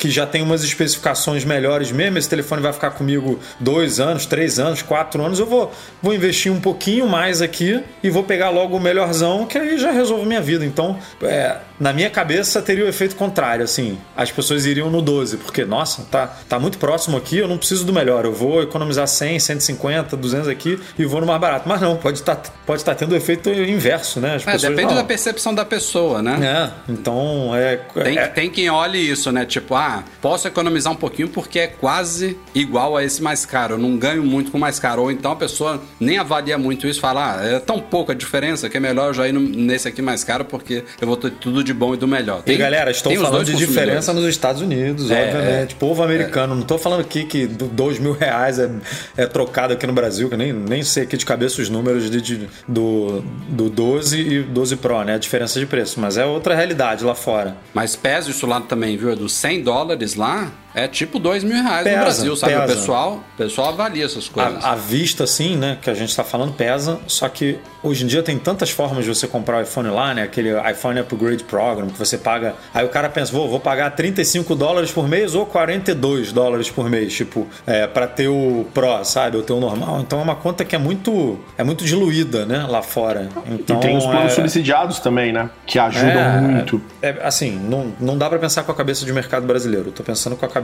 que já tem umas especificações melhores mesmo, esse telefone vai ficar comigo dois anos, três anos, quatro anos, eu vou, vou investir um pouquinho mais aqui e vou pegar logo o melhorzão, que aí já resolve minha vida. Então, é, na minha cabeça teria o efeito contrário, assim, as pessoas iriam no 12, porque, nossa, tá, tá muito próximo aqui, eu não preciso do melhor, eu vou economizar 100, 150, 200 aqui e vou no mais barato. Mas não, pode estar tá, pode tá tendo o efeito inverso, né? As é, pessoas, depende não. da percepção da pessoa, né? É, então é... Tem, é... tem quem olhe isso, né? Tipo, ah, ah, posso economizar um pouquinho porque é quase igual a esse mais caro. Eu não ganho muito com mais caro. Ou então a pessoa nem avalia muito isso, fala, ah, é tão pouca diferença que é melhor eu já ir nesse aqui mais caro porque eu vou ter tudo de bom e do melhor. Tem, e galera, estou falando de diferença nos Estados Unidos, é, obviamente. É, Povo americano. É. Não estou falando aqui que dois mil reais é, é trocado aqui no Brasil, que nem, nem sei aqui de cabeça os números de, de, do, do 12 e 12 Pro, né? A diferença de preço. Mas é outra realidade lá fora. Mas pesa isso lá também, viu? É dos 100 dólares lá, é tipo dois mil reais pesa, no Brasil, sabe? Pesa. O pessoal, o pessoal avalia essas coisas. A, a vista, sim, né? Que a gente está falando pesa, só que hoje em dia tem tantas formas de você comprar o iPhone lá, né? Aquele iPhone Upgrade Program que você paga. Aí o cara pensa, vou, vou pagar 35 dólares por mês ou 42 dólares por mês, tipo, é, para ter o Pro, sabe? Ou ter o normal. Então é uma conta que é muito, é muito diluída, né? Lá fora. Então, e tem os planos é... subsidiados também, né? Que ajudam é, muito. É, assim, não, não dá para pensar com a cabeça de mercado brasileiro. Eu tô pensando com a cabeça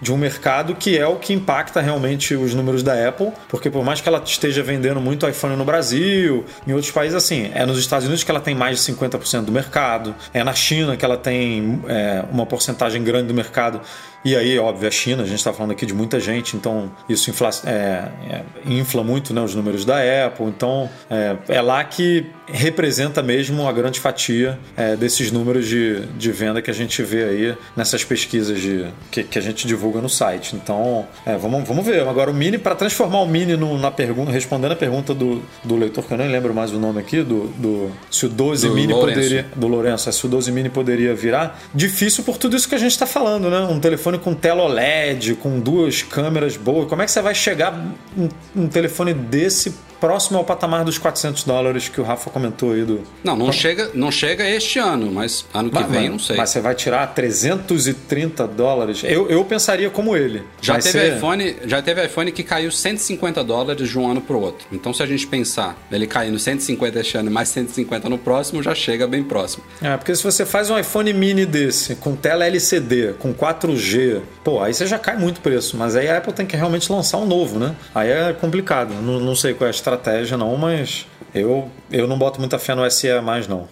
de um mercado que é o que impacta realmente os números da Apple, porque por mais que ela esteja vendendo muito iPhone no Brasil, em outros países, assim, é nos Estados Unidos que ela tem mais de 50% do mercado, é na China que ela tem é, uma porcentagem grande do mercado e aí, óbvio, a China, a gente está falando aqui de muita gente, então isso infla, é, é, infla muito né, os números da Apple. Então é, é, lá que representa mesmo a grande fatia é, desses números de, de venda que a gente vê aí nessas pesquisas de, que, que a gente divulga no site. Então, é, vamos, vamos ver. Agora, o Mini, para transformar o Mini no, na pergunta, respondendo a pergunta do, do leitor, que eu nem lembro mais o nome aqui, do, do se o 12 do Mini Lourenço. poderia. Do Lourenço, se o 12 Mini poderia virar. Difícil por tudo isso que a gente está falando, né? Um telefone telefone com tela OLED, com duas câmeras boas. Como é que você vai chegar um, um telefone desse próximo ao patamar dos 400 dólares que o Rafa comentou aí do. Não, não, chega, não chega este ano, mas ano que mas, vem, não sei. Mas você vai tirar 330 dólares? Eu, eu pensaria como ele. Já teve, iPhone, já teve iPhone que caiu 150 dólares de um ano para o outro. Então, se a gente pensar ele caindo 150 este ano e mais 150 no próximo, já chega bem próximo. É, porque se você faz um iPhone mini desse, com tela LCD, com 4G, pô, aí você já cai muito preço. Mas aí a Apple tem que realmente lançar um novo, né? Aí é complicado. Não, não sei qual é a estratégia, não, mas eu, eu não boto muita fé no SE mais, não.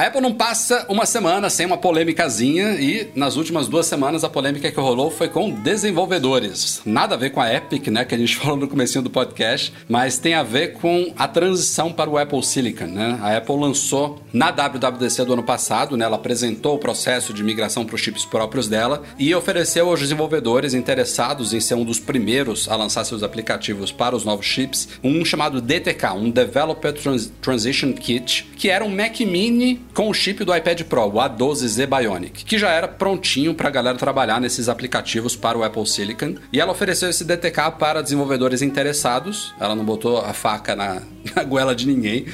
A Apple não passa uma semana sem uma polêmicazinha e nas últimas duas semanas a polêmica que rolou foi com desenvolvedores. Nada a ver com a Epic, né, que a gente falou no começo do podcast, mas tem a ver com a transição para o Apple Silicon, né? A Apple lançou na WWDC do ano passado, né, ela apresentou o processo de migração para os chips próprios dela e ofereceu aos desenvolvedores interessados em ser um dos primeiros a lançar seus aplicativos para os novos chips, um chamado DTK, um Developer Trans Transition Kit, que era um Mac Mini com o chip do iPad Pro, o A12Z Bionic, que já era prontinho para a galera trabalhar nesses aplicativos para o Apple Silicon. E ela ofereceu esse DTK para desenvolvedores interessados. Ela não botou a faca na, na goela de ninguém.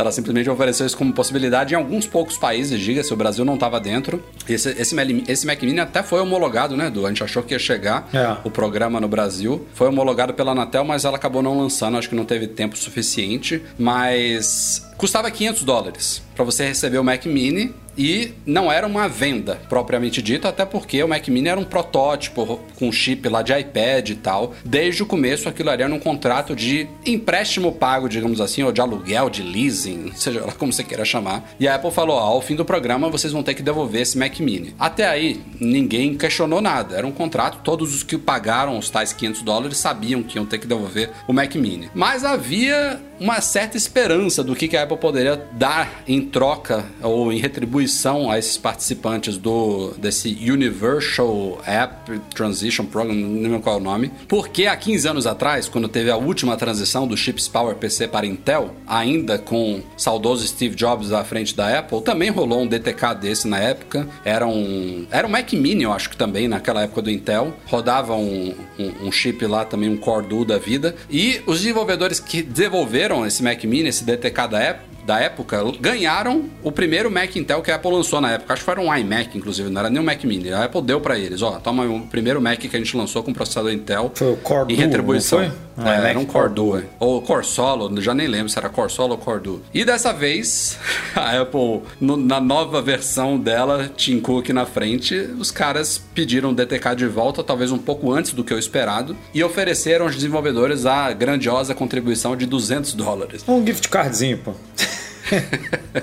Ela simplesmente ofereceu isso como possibilidade em alguns poucos países, diga-se, o Brasil não estava dentro. Esse, esse, esse Mac Mini até foi homologado, né, Du? A gente achou que ia chegar é. o programa no Brasil. Foi homologado pela Anatel, mas ela acabou não lançando, acho que não teve tempo suficiente. Mas custava 500 dólares para você receber o Mac Mini e não era uma venda propriamente dita, até porque o Mac Mini era um protótipo com chip lá de iPad e tal. Desde o começo aquilo era um contrato de empréstimo pago, digamos assim, ou de aluguel, de leasing, seja lá como você queira chamar. E a Apple falou: ao fim do programa vocês vão ter que devolver esse Mac Mini. Até aí ninguém questionou nada, era um contrato, todos os que pagaram os tais 500 dólares sabiam que iam ter que devolver o Mac Mini. Mas havia uma certa esperança do que a Apple poderia dar em troca ou em retribuição a esses participantes do desse Universal App Transition Program, não lembro qual é o nome, porque há 15 anos atrás, quando teve a última transição do chips Power PC para Intel, ainda com saudoso Steve Jobs à frente da Apple, também rolou um DTK desse na época. Era um, era um Mac Mini, eu acho que também, naquela época do Intel. Rodava um, um, um chip lá também, um Core Duo da vida. E os desenvolvedores que desenvolveram esse Mac Mini, esse DTK da Apple, da época ganharam o primeiro Mac Intel que a Apple lançou na época. Acho que era um iMac, inclusive, não era nem um Mac Mini. A Apple deu para eles, ó, toma o primeiro Mac que a gente lançou com processador Intel. Foi o Core Em retribuição. não foi? É, iMac era um Core Duo. Ou Core Solo, já nem lembro se era Core Solo ou Core Duo. E dessa vez, a Apple, no- na nova versão dela, Tim Cook na frente, os caras pediram o DTK de volta, talvez um pouco antes do que o esperado, e ofereceram aos desenvolvedores a grandiosa contribuição de 200 dólares. Um gift cardzinho, pô.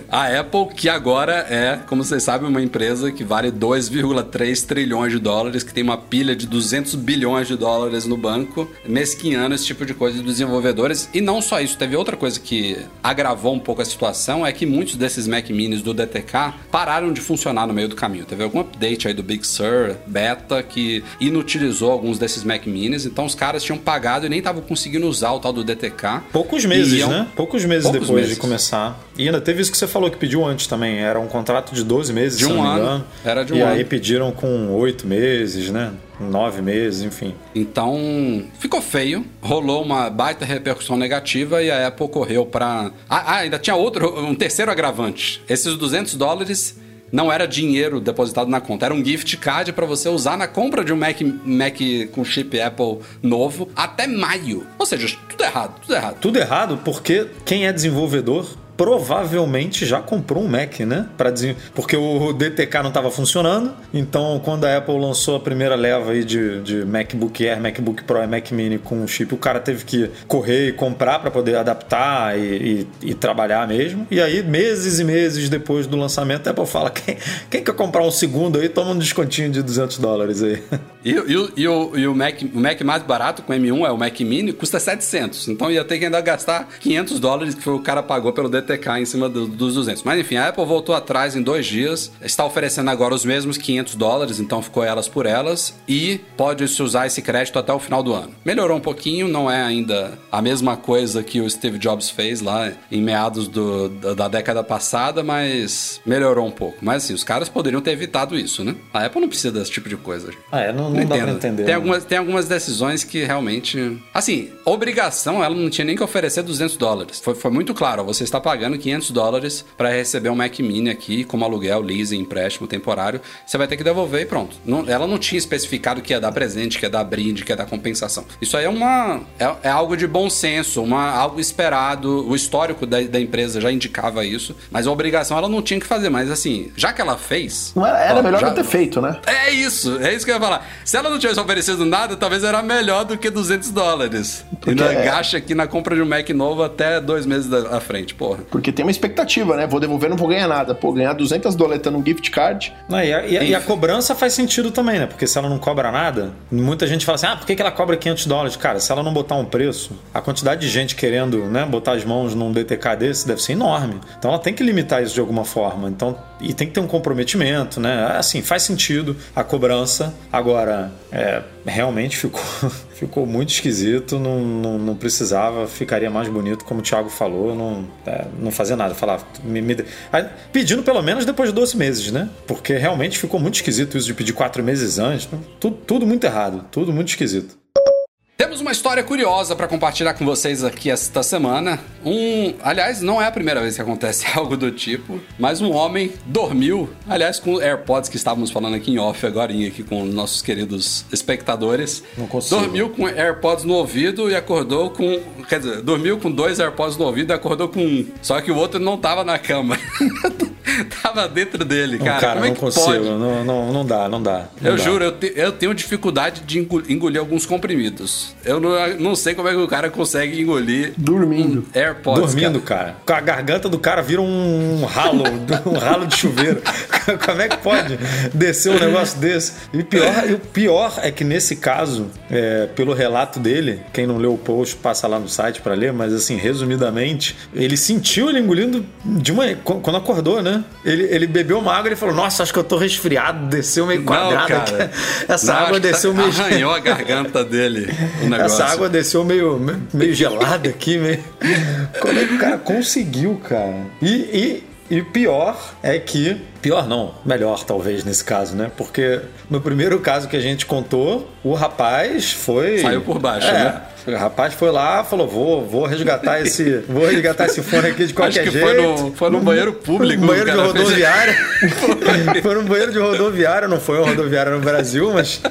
A Apple, que agora é, como vocês sabem, uma empresa que vale 2,3 trilhões de dólares, que tem uma pilha de 200 bilhões de dólares no banco, mesquinhando esse tipo de coisa dos desenvolvedores. E não só isso, teve outra coisa que agravou um pouco a situação, é que muitos desses Mac Minis do DTK pararam de funcionar no meio do caminho. Teve algum update aí do Big Sur, beta, que inutilizou alguns desses Mac Minis, então os caras tinham pagado e nem estavam conseguindo usar o tal do DTK. Poucos meses, iam- né? Poucos meses Poucos depois meses. de começar. E ainda teve isso que você falou que pediu antes também. Era um contrato de 12 meses, De um ano. engano. Era de um e ano. aí pediram com 8 meses, né? 9 meses, enfim. Então, ficou feio, rolou uma baita repercussão negativa e a Apple correu para. Ah, ah, ainda tinha outro, um terceiro agravante. Esses 200 dólares não era dinheiro depositado na conta, era um gift card para você usar na compra de um Mac, Mac com chip Apple novo até maio. Ou seja, tudo errado, tudo errado. Tudo errado porque quem é desenvolvedor provavelmente já comprou um Mac, né? Pra desen... Porque o DTK não estava funcionando. Então, quando a Apple lançou a primeira leva aí de, de MacBook Air, MacBook Pro e Mac Mini com chip, o cara teve que correr e comprar para poder adaptar e, e- e trabalhar mesmo. E aí, meses e meses depois do lançamento, a Apple fala: quem, quem quer comprar um segundo aí, toma um descontinho de 200 dólares aí. E, e o- o Mac, o Mac mais barato com M1 é o Mac Mini, custa 700. Então ia ter que ainda gastar 500 dólares que foi o cara pagou pelo DTK em cima do- dos 200. Mas enfim, a Apple voltou atrás em dois dias, está oferecendo agora os mesmos 500 dólares, então ficou elas por elas, e pode-se usar esse crédito até o final do ano. Melhorou um pouquinho, não é ainda a mesma coisa que o Steve Jobs fez lá em meados do- da, da década passada, mas melhorou um pouco. Mas assim, os caras poderiam ter evitado isso, né? A Apple não precisa desse tipo de coisa. gente. Ah, é, não, não dá pra entendo. entender. Tem né? algumas, tem algumas decisões que realmente. Assim, obrigação, ela não tinha nem que oferecer 200 dólares. Foi, foi muito claro, ó, você está pagando 500 dólares para receber um Mac Mini aqui, como aluguel, leasing, empréstimo temporário. Você vai ter que devolver e pronto. Não- ela não tinha especificado que ia dar presente, que ia dar brinde, que ia dar compensação. Isso aí é uma. É, é algo de bom senso, uma, algo esperado. O histórico da, da empresa já indicava isso. Mas a obrigação ela não tinha que fazer. Mas assim, já que ela fez. Não era, era ó, melhor já- ter feito, né? é isso, é isso que eu ia falar. Se ela não tivesse oferecido nada, talvez era melhor do que 200 dólares. Porque Ainda é- gasta aqui na compra de um Mac novo até dois meses da à frente, porra. Porque tem uma expectativa, né? Vou devolver, não vou ganhar nada. Pô, ganhar 200 doletas num gift card. Não, e, a, e a- e a cobrança faz sentido também, né? Porque se ela não cobra nada, muita gente fala assim: ah, por que que ela cobra 500 dólares? Cara, se ela não botar um preço, a quantidade de gente querendo né, botar as mãos num DTK desse deve ser enorme. Então ela tem que limitar isso de alguma forma. Então, e tem que ter um comprometimento, né? Assim, faz sentido a cobrança. Agora, é, realmente ficou, ficou muito esquisito, não, não, não precisava, ficaria mais bonito, como o Thiago falou, não, é, não fazer nada, falar, me, me- Aí, pedindo pelo menos depois de 12 meses, né? Porque realmente ficou muito esquisito isso de pedir quatro meses antes, tudo, tudo muito errado, tudo muito esquisito. Temos uma história curiosa pra compartilhar com vocês aqui esta semana. Um, aliás, não é a primeira vez que acontece algo do tipo, mas um homem dormiu, aliás, com AirPods que estávamos falando aqui em off agora aqui com nossos queridos espectadores. Não consigo. Dormiu com AirPods no ouvido e acordou com, quer dizer, dormiu com dois AirPods no ouvido e acordou com um. Só que o outro não tava na cama. tava dentro dele, Não, cara. cara, Como é não consigo, não, não, não dá, não dá. não Eu dá. juro, eu, te- eu tenho dificuldade de engo- engolir alguns comprimidos. Eu não, não sei como é que o cara consegue engolir Dormindo. um AirPods. Dormindo, cara. A garganta do cara vira um ralo, um ralo de chuveiro. Como é que pode descer um negócio desse? E pior, e o pior é que nesse caso, é, pelo relato dele, quem não leu o post, passa lá no site pra ler, mas assim, resumidamente, ele sentiu ele engolindo de manhã, quando acordou, né? Ele, ele bebeu uma água e falou: Nossa, acho que eu tô resfriado, desceu meio quadrado. Não, cara. Essa Não, água que desceu tá- meio. Arranhou a garganta dele. Negócio. Essa água desceu meio, meio gelada aqui, meio. Como é que o cara conseguiu, cara? E, e, e pior é que. Pior não, melhor talvez nesse caso, né? Porque no primeiro caso que a gente contou, o rapaz foi. Saiu por baixo, É, né? O rapaz foi lá, falou: vou, vou resgatar esse. Vou resgatar esse fone aqui de qualquer Acho que jeito. foi no, foi no banheiro público. Um banheiro de cara fez- rodoviária. foi um banheiro de rodoviária, não foi uma rodoviária no Brasil, mas,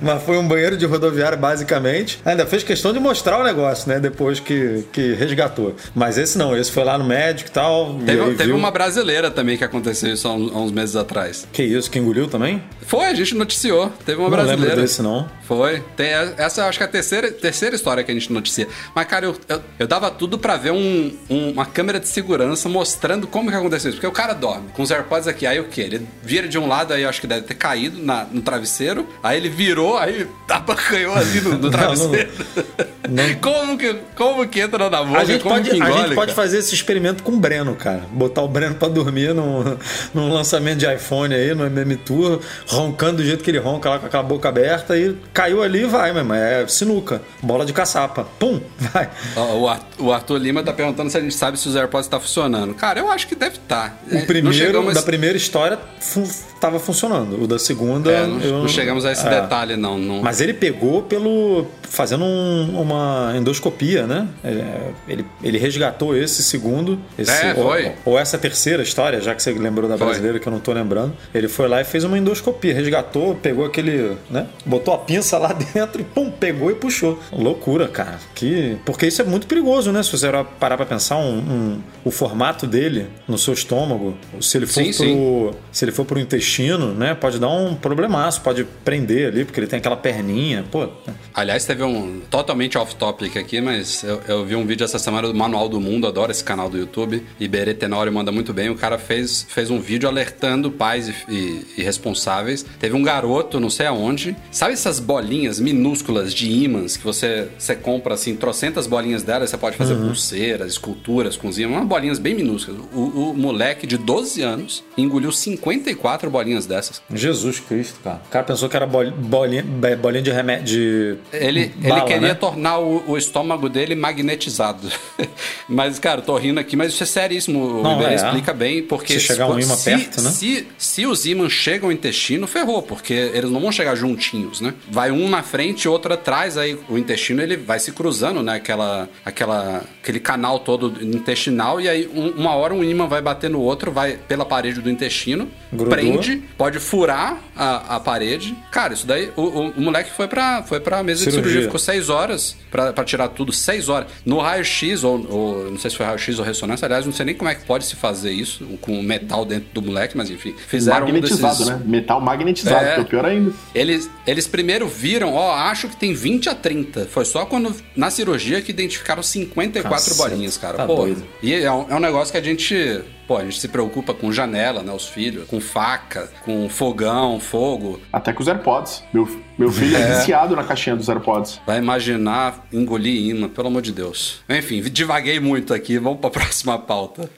mas foi um banheiro de rodoviária basicamente. Ainda fez questão de mostrar o negócio, né? Depois que, que resgatou. Mas esse não, esse foi lá no médico e tal. e Teve, aí teve viu- uma brasileira também que aconteceu isso há uns, meses atrás. Que isso, que engoliu também? Foi, a gente noticiou. Teve uma não lembro brasileira. desse, não. Foi. Tem, essa acho que é a terceira, terceira história que a gente noticia. Mas, cara, eu, eu, eu dava tudo pra ver um, um- uma câmera de segurança mostrando como que aconteceu isso. Porque o cara dorme com os AirPods aqui. Aí o quê? Ele vira de um lado, aí eu acho que deve ter caído na- no travesseiro. Aí ele virou, aí abacanhou ali no, no travesseiro. como, que, como que entra na boca? A gente, como pode, que a engole, gente pode fazer esse experimento com o Breno, cara. Botar o Breno pra dormir num, num lançamento de iPhone aí, no MM Tour, roncando do jeito que ele ronca lá com aquela boca aberta e caiu ali e vai, mesmo. É sinuca, bola de caçapa. Pum, vai. O Ar- o Arthur Lima tá perguntando se a gente sabe se os AirPods tá funcionando. Cara, eu acho que deve estar. O primeiro, da primeira história, fu tava funcionando. O da segunda. É, não, eu- não chegamos a esse é. detalhe, não. não. Mas ele pegou pelo. fazendo um- uma endoscopia, né? É, Ele, ele resgatou esse segundo. Esse, É, ou, foi. ou essa terceira história, já que você lembrou da Foi. brasileira que eu não tô lembrando. Ele foi lá e fez uma endoscopia, resgatou, pegou aquele. né? Botou a pinça lá dentro e pum, pegou e puxou. Loucura, cara. Que, porque isso é muito perigoso, né? Se você parar pra pensar um, um- o formato dele no seu estômago, se ele for Sim, pro, sim. se ele for pro intestino, né? Pode dar um problemaço, pode prender ali, porque ele tem aquela perninha. Pô, Aliás, teve um totalmente off-topic aqui, mas eu, eu vi um vídeo essa semana do Manual do Mundo, adoro esse canal do YouTube. Iberê Tenório manda muito bem. O cara fez, fez um vídeo alertando pais e, e- e responsáveis. Teve um garoto, não sei aonde. Sabe essas bolinhas minúsculas de ímãs que você, você compra assim, trocentas bolinhas delas, você pode fazer pulseiras, esculturas ímãs, umas bolinhas bem minúsculas. O, o moleque de 12 anos engoliu 54 bolinhas dessas. Jesus Cristo, cara. O cara pensou que era bol- bolinha, be- bolinha de remédio. De Ele, ele queria né? tornar o, o estômago dele magnetizado. mas, cara, tô rindo aqui, mas isso é seríssimo. Não, o Iberê é. explica bem, porque Se chegar um ímã se, perto, né? se, se os ímãs chegam ao intestino, ferrou, porque eles não vão chegar juntinhos, né? Vai um na frente e outro atrás, aí o intestino ele vai se cruzando, né? Aquela, aquela, aquele canal todo intestinal, e aí um- uma hora um ímã vai bater no outro, vai pela parede do intestino, Grudou. prende, pode furar a, a parede. Cara, isso daí, o, o- o moleque foi pra, foi pra mesa de Cirurgia. cirurgia, ficou seis horas pra, pra tirar tudo, seis horas. No raio-x, ou, ou não sei se foi raio-x ou ressonância, aliás, não sei nem como é que pode se fazer isso com metal dentro do moleque, mas enfim, fizeram um magnetizado, desses... né? Metal magnetizado, É. que é o pior ainda. Eles, eles primeiro viram, ó, acho que tem 20 a 30. Foi só quando, na cirurgia, que identificaram 54 Caceta, bolinhas, cara. tá Pô, doido. E é um, é um negócio que a gente, pô, a gente se preocupa com janela, né, os filhos, com faca, com fogão, fogo. Até com os AirPods. Meu, meu filho é. viciado na caixinha dos AirPods. Vai imaginar engolir imã, pelo amor de Deus. Enfim, divaguei muito aqui, vamos pra próxima pauta.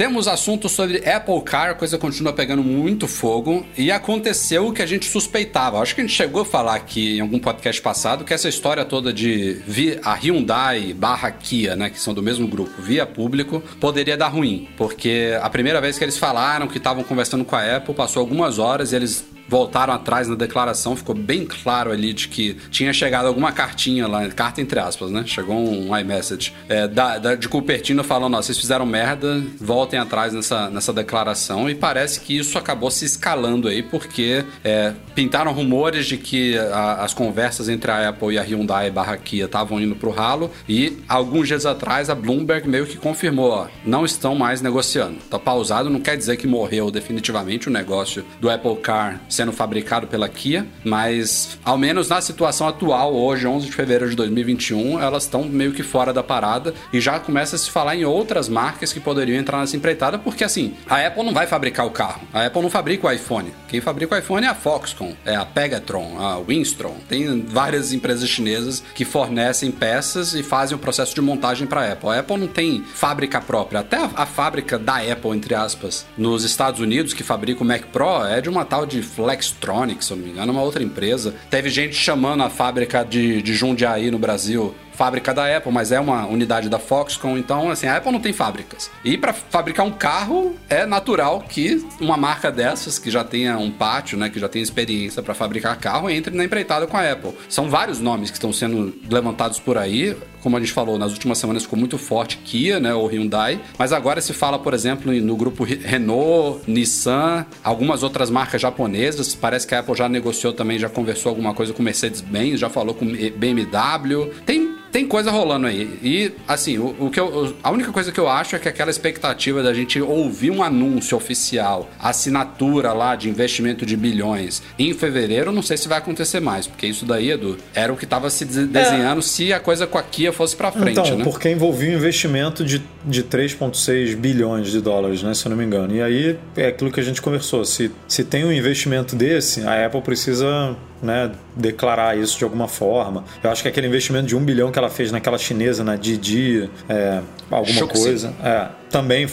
Temos assuntos sobre Apple Car, a coisa continua pegando muito fogo e aconteceu o que a gente suspeitava. Acho que a gente chegou a falar aqui em algum podcast passado que essa história toda de vi- a Hyundai barra Kia, né, que são do mesmo grupo, via público, poderia dar ruim, porque a primeira vez que eles falaram que estavam conversando com a Apple, passou algumas horas e eles voltaram atrás na declaração, ficou bem claro ali de que tinha chegado alguma cartinha lá, carta entre aspas, né? Chegou um iMessage é, da, da- de Cupertino falando: ó, vocês fizeram merda, voltem atrás nessa, nessa declaração. E parece que isso acabou se escalando aí, porque é, pintaram rumores de que a- as conversas entre a Apple e a Hyundai barra Kia estavam indo pro ralo. E alguns dias atrás a Bloomberg meio que confirmou: ó, não estão mais negociando. Tá pausado, não quer dizer que morreu definitivamente o negócio do Apple Car sendo fabricado pela Kia, mas ao menos na situação atual, hoje, 11 de fevereiro de 2021, elas estão meio que fora da parada e já começa a se falar em outras marcas que poderiam entrar nessa empreitada, porque assim, a Apple não vai fabricar o carro, a Apple não fabrica o iPhone. Quem fabrica o iPhone é a Foxconn, é a Pegatron, a Winstron. Tem várias empresas chinesas que fornecem peças e fazem o processo de montagem para a Apple. A Apple não tem fábrica própria, até a, a fábrica da Apple, entre aspas, nos Estados Unidos, que fabrica o Mac Pro, é de uma tal de Flextronics, se eu não me engano, uma outra empresa. Teve gente chamando a fábrica de, de Jundiaí no Brasil fábrica da Apple, mas é uma unidade da Foxconn, então assim, a Apple não tem fábricas. E para fabricar um carro é natural que uma marca dessas que já tenha um pátio, né, que já tenha experiência para fabricar carro, entre na empreitada com a Apple. São vários nomes que estão sendo levantados por aí, como a gente falou, nas últimas semanas ficou muito forte Kia, né, ou Hyundai, mas agora se fala, por exemplo, no grupo Renault, Nissan, algumas outras marcas japonesas. Parece que a Apple já negociou também, já conversou alguma coisa com Mercedes-Benz, já falou com BMW. Tem tem coisa rolando aí. E, assim, o, o que eu, a única coisa que eu acho é que aquela expectativa da gente ouvir um anúncio oficial, assinatura lá de investimento de bilhões em fevereiro, não sei se vai acontecer mais, porque isso daí, Edu, era o que estava se desenhando é. se a coisa com a Kia fosse para frente, então, né? porque envolvia um investimento de, de 3,6 bilhões de dólares, né, se eu não me engano. E aí é aquilo que a gente conversou. Se, se tem um investimento desse, a Apple precisa né, declarar isso de alguma forma. Eu acho que aquele investimento de um bilhão que ela fez naquela chinesa, na Didi, é, alguma coisa. É, também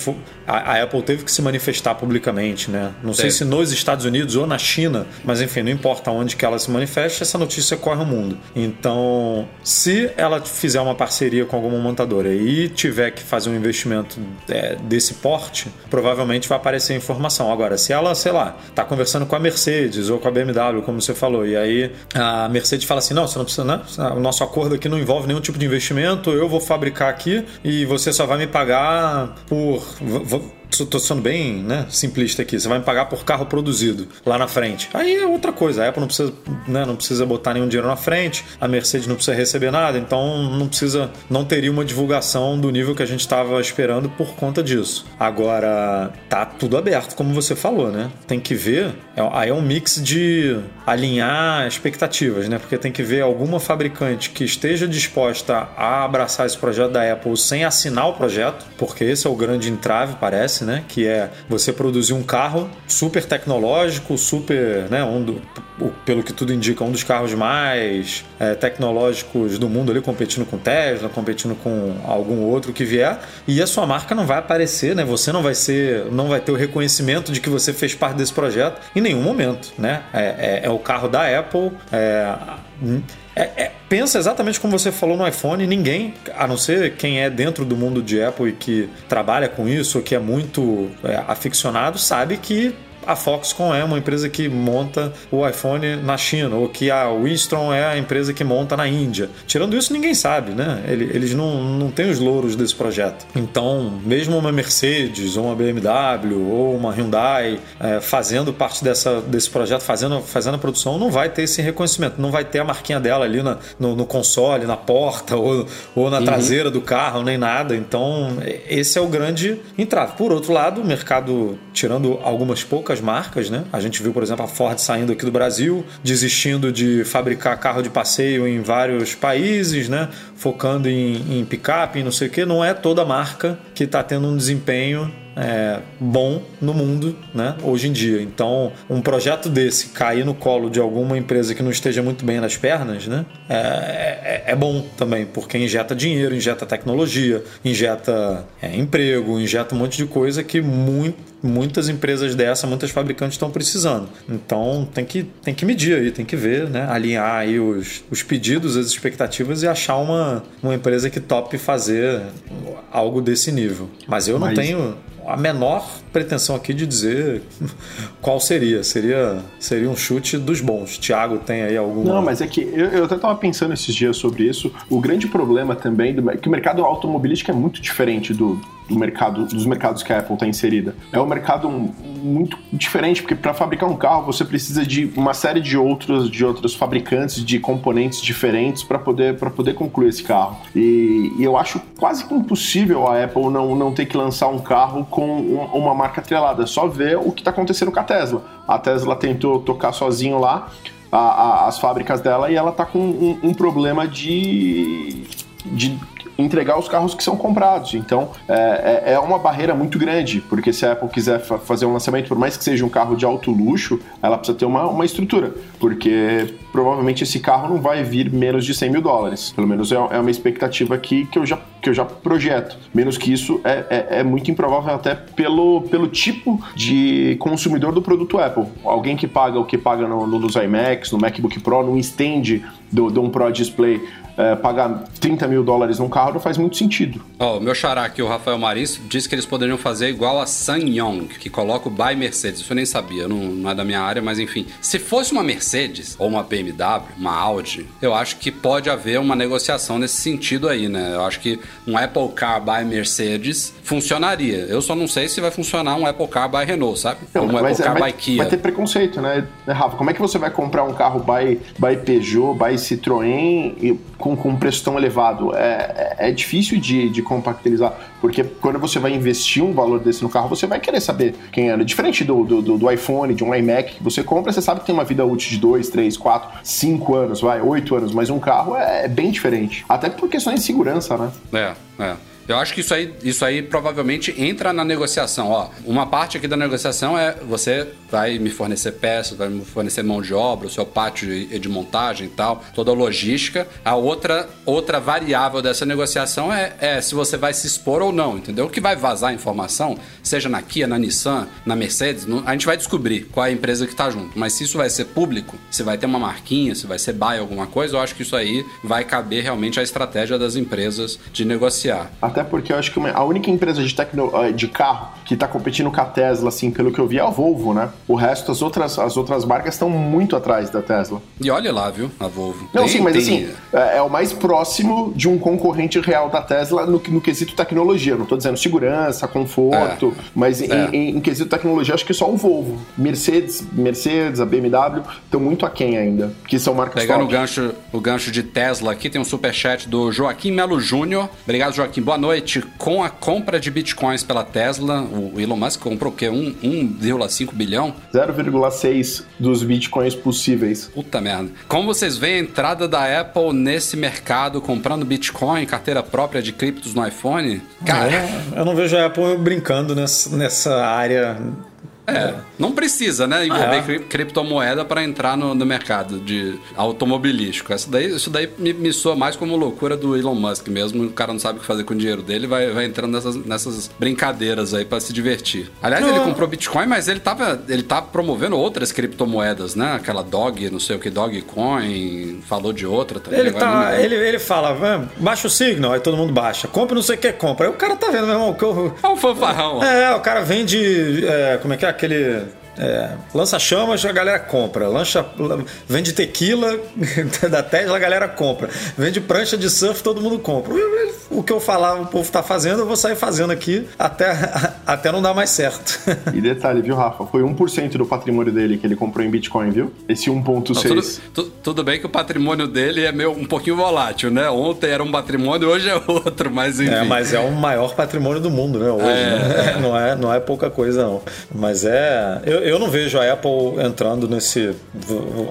a, Apple teve que se manifestar publicamente, né? Não sei se nos Estados Unidos ou na China, mas enfim, não importa onde que ela se manifeste, essa notícia corre o mundo. Então, se ela fizer uma parceria com alguma montadora e tiver que fazer um investimento é, desse porte, provavelmente vai aparecer informação. Agora, se ela, sei lá, tá conversando com a Mercedes ou com a BMW, como você falou, e aí a Mercedes fala assim: não, você não precisa, né? O nosso acordo aqui não envolve nenhum tipo de investimento, eu vou fabricar aqui e você só vai me pagar por Estou sendo bem né, simplista aqui. Você vai me pagar por carro produzido lá na frente. Aí é outra coisa. A Apple não precisa, né, não precisa botar nenhum dinheiro na frente, a Mercedes não precisa receber nada, então não precisa, não teria uma divulgação do nível que a gente estava esperando por conta disso. Agora, tá tudo aberto, como você falou, né? Tem que ver. É, aí é um mix de alinhar expectativas, né? Porque tem que ver alguma fabricante que esteja disposta a abraçar esse projeto da Apple sem assinar o projeto, porque esse é o grande entrave, parece né? Que é você produzir um carro super tecnológico, super, né? Um do, pelo que tudo indica, um dos carros mais é, tecnológicos do mundo ali, competindo com Tesla, competindo com algum outro que vier, e a sua marca não vai aparecer, né? Você não vai ser, não vai ter o reconhecimento de que você fez parte desse projeto em nenhum momento, né? É, é, é o carro da Apple, é, é, é, pensa exatamente como você falou no iPhone, ninguém, a não ser quem é dentro do mundo de Apple e que trabalha com isso, ou que é muito é, aficionado, sabe que a Foxconn é uma empresa que monta o iPhone na China, ou que a Winstron é a empresa que monta na Índia. Tirando isso, ninguém sabe, né? Eles não, não têm os louros desse projeto. Então, mesmo uma Mercedes, ou uma BMW, ou uma Hyundai é, fazendo parte dessa, desse projeto, fazendo, fazendo a produção, não vai ter esse reconhecimento, não vai ter a marquinha dela ali na, no, no, console, na porta, ou, ou na uhum. traseira do carro, nem nada. Então, esse é o grande entrave. Por outro lado, o mercado, tirando algumas poucas outras marcas, né? A gente viu, por exemplo, a Ford saindo aqui do Brasil, desistindo de fabricar carro de passeio em vários países, né? Focando em, em picape, não sei o que. Não é toda marca que está tendo um desempenho é, bom no mundo, né? Hoje em dia. Então, um projeto desse cair no colo de alguma empresa que não esteja muito bem nas pernas, né? É, é, é bom também, porque injeta dinheiro, injeta tecnologia, injeta é, emprego, injeta um monte de coisa que muito, muitas empresas dessa, muitas fabricantes estão precisando. Então, tem que, tem que medir aí, tem que ver, né? Alinhar aí os, os pedidos, as expectativas e achar uma, uma empresa que tope fazer algo desse nível. Mas eu não Mas... tenho a menor pretensão aqui de dizer qual seria. Seria, seria um chute dos bons. Tiago tem aí algum. Não, mas é que eu, eu até estava pensando esses dias sobre isso. O grande problema também do, é que o mercado automobilístico é muito diferente do, do mercado, dos mercados que a Apple está inserida. É um mercado muito diferente, porque para fabricar um carro você precisa de uma série de outros, de outros fabricantes de componentes diferentes para poder, poder concluir esse carro. E, e, eu acho quase que impossível a Apple não, não ter que lançar um carro com uma marca atrelada. É só ver o que está acontecendo com a Tesla. A Tesla tentou tocar sozinho lá. A, a, as fábricas dela e ela tá com um, um problema de, de entregar os carros que são comprados. Então é, é, é uma barreira muito grande, porque se a Apple quiser fa fazer um lançamento, por mais que seja um carro de alto luxo, ela precisa ter uma, uma estrutura, porque provavelmente esse carro não vai vir menos de 100 mil dólares. Pelo menos é, é uma expectativa aqui que eu já, que eu já projeto. Menos que isso é, é, é muito improvável até pelo, pelo tipo de consumidor do produto Apple. Alguém que paga o que paga no, no, nos iMacs, no MacBook Pro, num stand do, do um Pro Display é, pagar 30 mil dólares num carro não faz muito sentido. Ó, oh, o meu xará aqui, o Rafael Marins, disse que eles poderiam fazer igual a SsangYong, que coloca o Buy Mercedes. Isso eu nem sabia, não, não é da minha área, mas enfim. Se fosse uma Mercedes, ou uma BMW, uma Audi, eu acho que pode haver uma negociação nesse sentido aí, né? Eu acho que um Apple Car by Mercedes funcionaria. Eu só não sei se vai funcionar um Apple Car by Renault, sabe? Não, um Apple Car vai, by Kia. Vai ter preconceito, né, Rafa? Como é que você vai comprar um carro by, by Peugeot, by Citroën e com, com um preço tão elevado. É, é, é difícil de, de compactualizar, porque quando você vai investir um valor desse no carro, você vai querer saber quem é. Diferente do, do, do iPhone, de um iMac que você compra, você sabe que tem uma vida útil de 2, 3, 4, 5 anos, vai, 8 anos, mas um carro é, é bem diferente. Até por questões de segurança, né? É, é. Eu acho que isso aí, isso aí provavelmente entra na negociação. Ó, uma parte aqui da negociação é você vai me fornecer peças, vai me fornecer mão de obra, o seu pátio de montagem e tal, toda a logística. A outra, outra variável dessa negociação é, é se você vai se expor ou não, entendeu? O que vai vazar a informação, seja na Kia, na Nissan, na Mercedes, a gente vai descobrir qual é a empresa que está junto. Mas se isso vai ser público, se vai ter uma marquinha, se vai ser buy alguma coisa, eu acho que isso aí vai caber realmente à estratégia das empresas de negociar. Até porque eu acho que a única empresa de, tecno, eh, de carro que está competindo com a Tesla, assim, pelo que eu vi, é a Volvo, né? O resto, as outras, as outras marcas estão muito atrás da Tesla. E olha lá, viu, a Volvo. Não, tem, sim, mas tem... assim, é, é, o mais próximo de um concorrente real da Tesla no, no quesito tecnologia. Não estou dizendo segurança, conforto, é. mas em, é. em, em, quesito tecnologia, acho que só o Volvo. Mercedes, Mercedes, a BMW estão muito aquém ainda, que são marcas Pegando o gancho, o gancho de Tesla aqui, tem um superchat do Joaquim Melo Júnior. Obrigado, Joaquim. Boa noite. Com a compra de bitcoins pela Tesla, o Elon Musk comprou o quê? 1,5 bilhão? 0,6 dos bitcoins possíveis. Puta merda. Como vocês veem a entrada da Apple nesse mercado, comprando bitcoin, carteira própria de criptos no iPhone? Cara. É, eu não vejo a Apple brincando nessa, nessa área é, não precisa, né, envolver ah, é. criptomoeda para entrar no, no, mercado de automobilístico. Isso daí, isso daí me, me soa mais como loucura do Elon Musk mesmo. O cara não sabe o que fazer com o dinheiro dele, vai, vai entrando nessas, nessas brincadeiras aí para se divertir. Aliás, não. ele comprou Bitcoin, mas ele tava, ele tá promovendo outras criptomoedas, né? Aquela Dog, não sei o que, Dogcoin, falou de outra também. Ele, tá, ele, ele fala, baixa o Signal, aí todo mundo baixa. Compra não sei o que, compra. Aí o cara tá vendo, meu irmão, que eu... É um fanfarrão. É, o cara vende, é, como é que é? Aquele é, lança chamas, a galera compra. Lancha, vende tequila da Tesla, a galera compra. Vende prancha de surf, todo mundo compra. O que eu falar, o povo tá fazendo, eu vou sair fazendo aqui até, até não dar mais certo. E detalhe, viu, Rafa? Foi 1% do patrimônio dele que ele comprou em Bitcoin, viu? Esse 1,6%. Tudo, tudo, bem que o patrimônio dele é meio, um pouquinho volátil, né? Ontem era um patrimônio, hoje é outro, mas enfim. É, mas é o maior patrimônio do mundo, né? Hoje, é, né? É. Não, é, não é pouca coisa, não. Mas é. Eu, eu não vejo a Apple entrando nesse.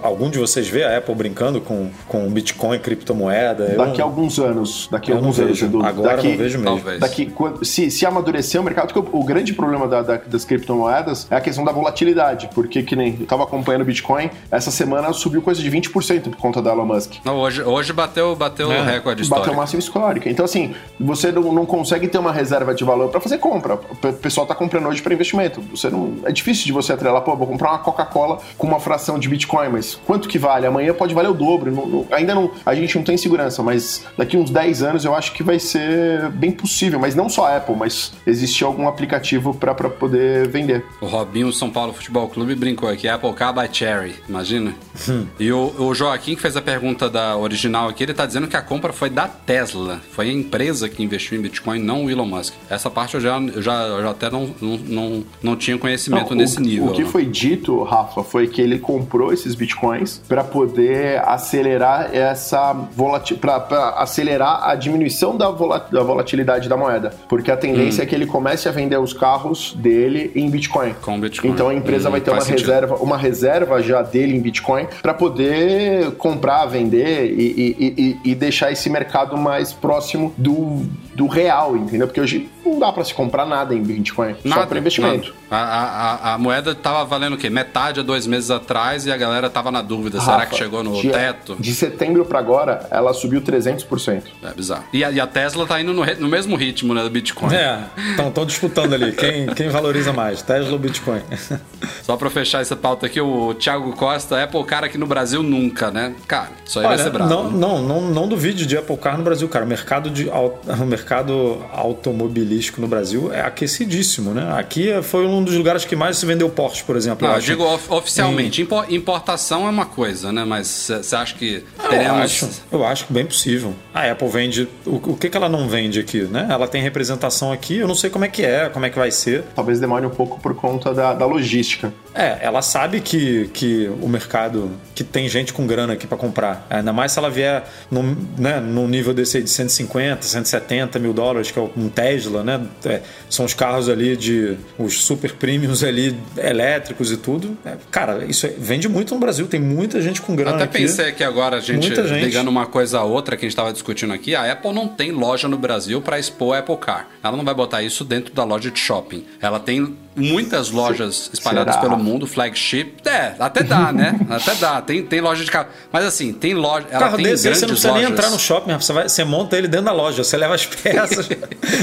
Algum de vocês vê a Apple brincando com, com Bitcoin, criptomoeda? Daqui a alguns anos. Daqui a alguns anos, Edu. Agora daqui, não vejo mesmo. Daqui, se, se amadurecer o mercado, porque o, o grande problema da, da, das criptomoedas é a questão da volatilidade. Porque, que nem eu tava acompanhando o Bitcoin, essa semana subiu coisa de 20% por conta da Elon Musk. Não, hoje, hoje bateu, bateu é. o recorde histórico. Bateu o máximo histórico. Então, assim, você não, não consegue ter uma reserva de valor para fazer compra. O pessoal tá comprando hoje para investimento. Você não, é difícil de você atrelar, pô, vou comprar uma Coca-Cola com uma fração de Bitcoin, mas quanto que vale? Amanhã pode valer o dobro. Não, não, ainda não, a gente não tem segurança, mas daqui uns 10 anos eu acho que vai, ser bem possível, mas não só a Apple, mas existir algum aplicativo para poder vender. O Robinho São Paulo Futebol Clube brincou aqui, Apple Car by Cherry, imagina? Hum. e o, o Joaquim, que fez a pergunta da original aqui, ele tá dizendo que a compra foi da Tesla, foi a empresa que investiu em Bitcoin, não o Elon Musk. Essa parte eu já, eu já, eu já até não, não, não, não tinha conhecimento Não, nesse o, nível. O que né? foi dito, Rafa, foi que ele comprou esses bitcoins para poder acelerar essa volatilidade, para acelerar a diminuição da, vola- da volatilidade da moeda, porque a tendência Hum. é que ele comece a vender os carros dele em Bitcoin. Com Bitcoin. Então a empresa Hum, vai ter uma sentido. reserva, uma reserva já dele em Bitcoin para poder comprar, vender e, e- e- e deixar esse mercado mais próximo do, do real, entendeu? Porque hoje não dá para se comprar nada em Bitcoin, só para investimento. nada. A, a, a- a moeda tava valendo o quê? Metade há dois meses atrás e a galera tava na dúvida. será Rafa, que chegou no de, teto? De setembro para agora, ela subiu 300%. É bizarro. E a, e a Tesla tá indo no, no mesmo ritmo né, do Bitcoin. É, estão disputando ali. Quem, quem valoriza mais, Tesla ou Bitcoin? Só pra fechar essa pauta aqui, o Thiago Costa, Apple cara aqui no Brasil nunca, né? Cara, isso aí vai ser Olha, brabo. não, não, não, não duvide de Apple Car no Brasil, cara. O mercado, de, o mercado automobilístico no Brasil é aquecidíssimo, né? Aqui foi um dos lugares que mais se vendeu Porsche, por exemplo. Eu eu acho. digo of- oficialmente. Impo- importação é uma coisa, né? Mas você acha que Eu teremos. acho, eu acho bem possível. A Apple vende. O, o que, que ela não vende aqui, né? Ela tem representação aqui, eu não sei como é que é, como é que vai ser. Talvez demore um pouco por conta da, da logística. É, ela sabe que, que o mercado, que tem gente com grana aqui para comprar. Ainda mais se ela vier num, né, num nível desse aí de 150, 170 mil dólares, que é um Tesla, né? É, são os carros ali de. os super premiums ali, elétricos e tudo. É, cara, isso é- vende muito no Brasil, tem muita gente com Eu grana até aqui. pensei que agora a gente, Muita gente. ligando uma coisa a outra que a gente estava discutindo aqui, a Apple não tem loja no Brasil para expor a Apple Car. Ela não vai botar isso dentro da loja de shopping. Ela tem muitas lojas espalhadas Será? pelo mundo, flagship. É, até dá, né? até dá. Tem, tem loja de carro. Mas assim, tem loja. Ela carro tem desse grandes você não precisa nem lojas. entrar no shopping, você, vai- você monta ele dentro da loja, você leva as peças,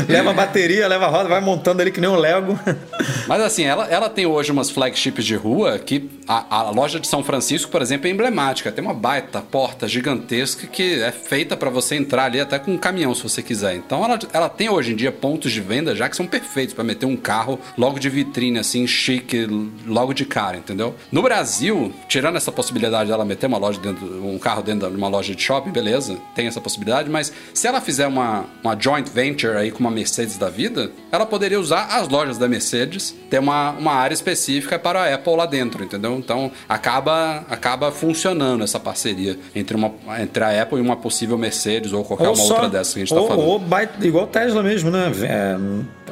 leva a bateria, leva a roda, vai montando ele que nem um Lego. Mas assim, ela, ela tem hoje umas flagships de rua que a, a loja de São Francisco, por exemplo, é emblemática. Tem uma baita porta gigantesca que é feita para você entrar ali até com um caminhão, se você quiser. Então ela, ela tem hoje em dia pontos de venda já que são perfeitos para meter um carro logo de vitrine, assim, chique, logo de cara, entendeu? No Brasil, tirando essa possibilidade dela meter uma loja dentro, um carro dentro de uma loja de shopping, beleza, tem essa possibilidade, mas se ela fizer uma, uma joint venture aí com uma Mercedes da vida, ela poderia usar as lojas da Mercedes, ter uma, uma área específica para a Apple lá dentro, entendeu? Então acaba, acaba funcionando essa parceria entre, uma, entre a Apple e uma possível Mercedes ou qualquer uma outra dessas que a gente ou, tá falando. ou vai- igual Tesla mesmo, né? É,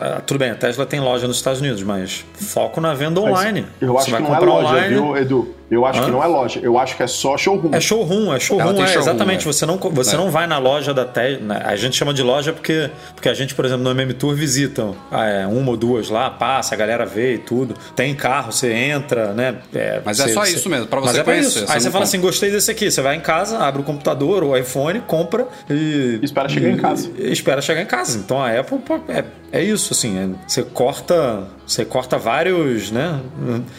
é, tudo bem, a Tesla tem loja nos Estados Unidos, mas foco na venda online. Eu Você acho vai que não é comprar loja, online, viu, Edu? Eu acho Hã? que não é loja. Eu acho que é só showroom. É showroom, é showroom, é, showroom, exatamente. é. Você, não, você É. não vai na loja da Tesla. A gente chama de loja porque, porque a gente, por exemplo, no MM Tour visitam ah, é, uma ou duas lá, passa, a galera vê e tudo. Tem carro, você entra, né? É, Mas é você- só você- isso mesmo, pra Mas você é pra conhecer, isso. você Aí você fala compra. assim: gostei desse aqui. Você vai em casa, abre o computador, o iPhone, compra e. Espera chegar em casa. e espera chegar em casa. Então a Apple pô, é, é isso, assim. é- você corta. Você corta vários, né?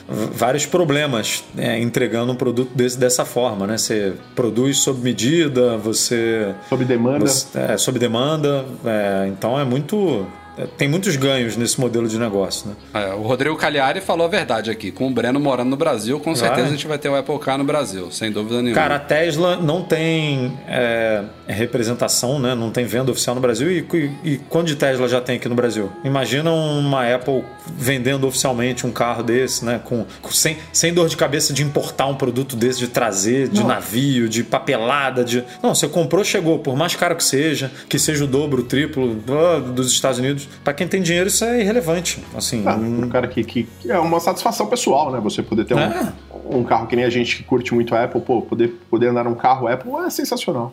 Vários problemas é, entregando um produto desse dessa forma, né? Você produz sob medida, você. Sob demanda. você- é, sob demanda. é, então é muito. É, tem muitos ganhos nesse modelo de negócio, né? É, o Rodrigo Cagliari falou a verdade aqui. Com o Breno morando no Brasil, com certeza Vai. a gente vai ter o Apple Car no Brasil, sem dúvida nenhuma. Cara, a Tesla não tem é, representação, né? não tem venda oficial no Brasil. E, e, e quanto de Tesla já tem aqui no Brasil? Imagina uma Apple vendendo oficialmente um carro desse, né? Com, com- sem, sem dor de cabeça de importar um produto desse, de trazer, de Não. navio, de papelada. de Não, você comprou, chegou, por mais caro que seja, que seja o dobro, o triplo ah, dos Estados Unidos. Para quem tem dinheiro, isso é irrelevante. Assim, Ah, pro cara que, que que é uma satisfação pessoal, né? Você poder ter É. um, um carro que nem a gente que curte muito a Apple, pô, poder, poder andar num carro Apple é sensacional.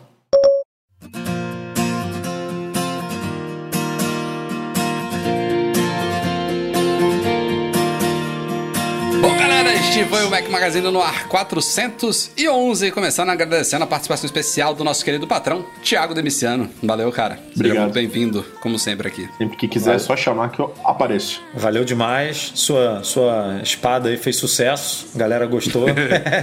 Este foi o Mac Magazine no ar 411, começando agradecendo a participação especial do nosso querido patrão, Thiago Demiciano. Valeu, cara. Seja Obrigado. muito bem-vindo, como sempre aqui. Sempre que quiser, é só chamar que eu apareço. Valeu demais. Sua, sua espada aí fez sucesso. A galera gostou.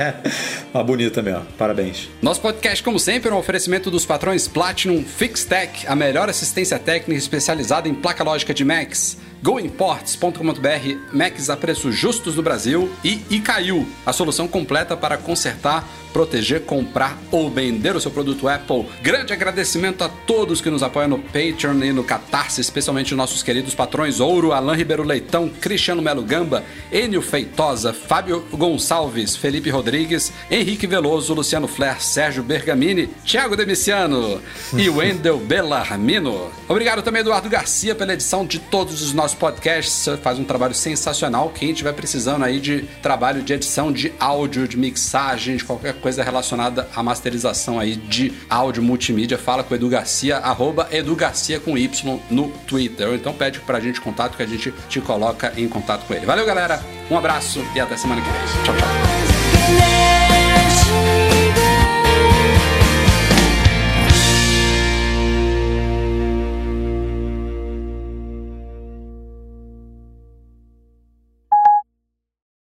Uma bonita mesmo. Parabéns. Nosso podcast, como sempre, é um oferecimento dos patrões Platinum FixTech, a melhor assistência técnica especializada em placa lógica de Macs. GoImports.com.br, Macs a preços justos no Brasil e Icaiu, a solução completa para consertar, proteger, comprar ou vender o seu produto Apple. Grande agradecimento a todos que nos apoiam no Patreon e no Catarse, especialmente nossos queridos patrões Ouro, Alain Ribeiro Leitão, Cristiano Melo Gamba, Enio Feitosa, Fábio Gonçalves, Felipe Rodrigues, Henrique Veloso, Luciano Flair, Sérgio Bergamini, Thiago Demiciano e Wendel Bellarmino. Obrigado também, Eduardo Garcia, pela edição de todos os nossos podcasts. Você faz um trabalho sensacional. Quem estiver precisando aí de trabalho de edição de áudio, de mixagem, de qualquer coisa relacionada à masterização aí de áudio multimídia, fala com o Edu Garcia, arroba Edu Garcia com Y no Twitter. Ou então pede pra gente contato que a gente te coloca em contato com ele. Valeu, galera. Um abraço e até semana que vem. Tchau, tchau.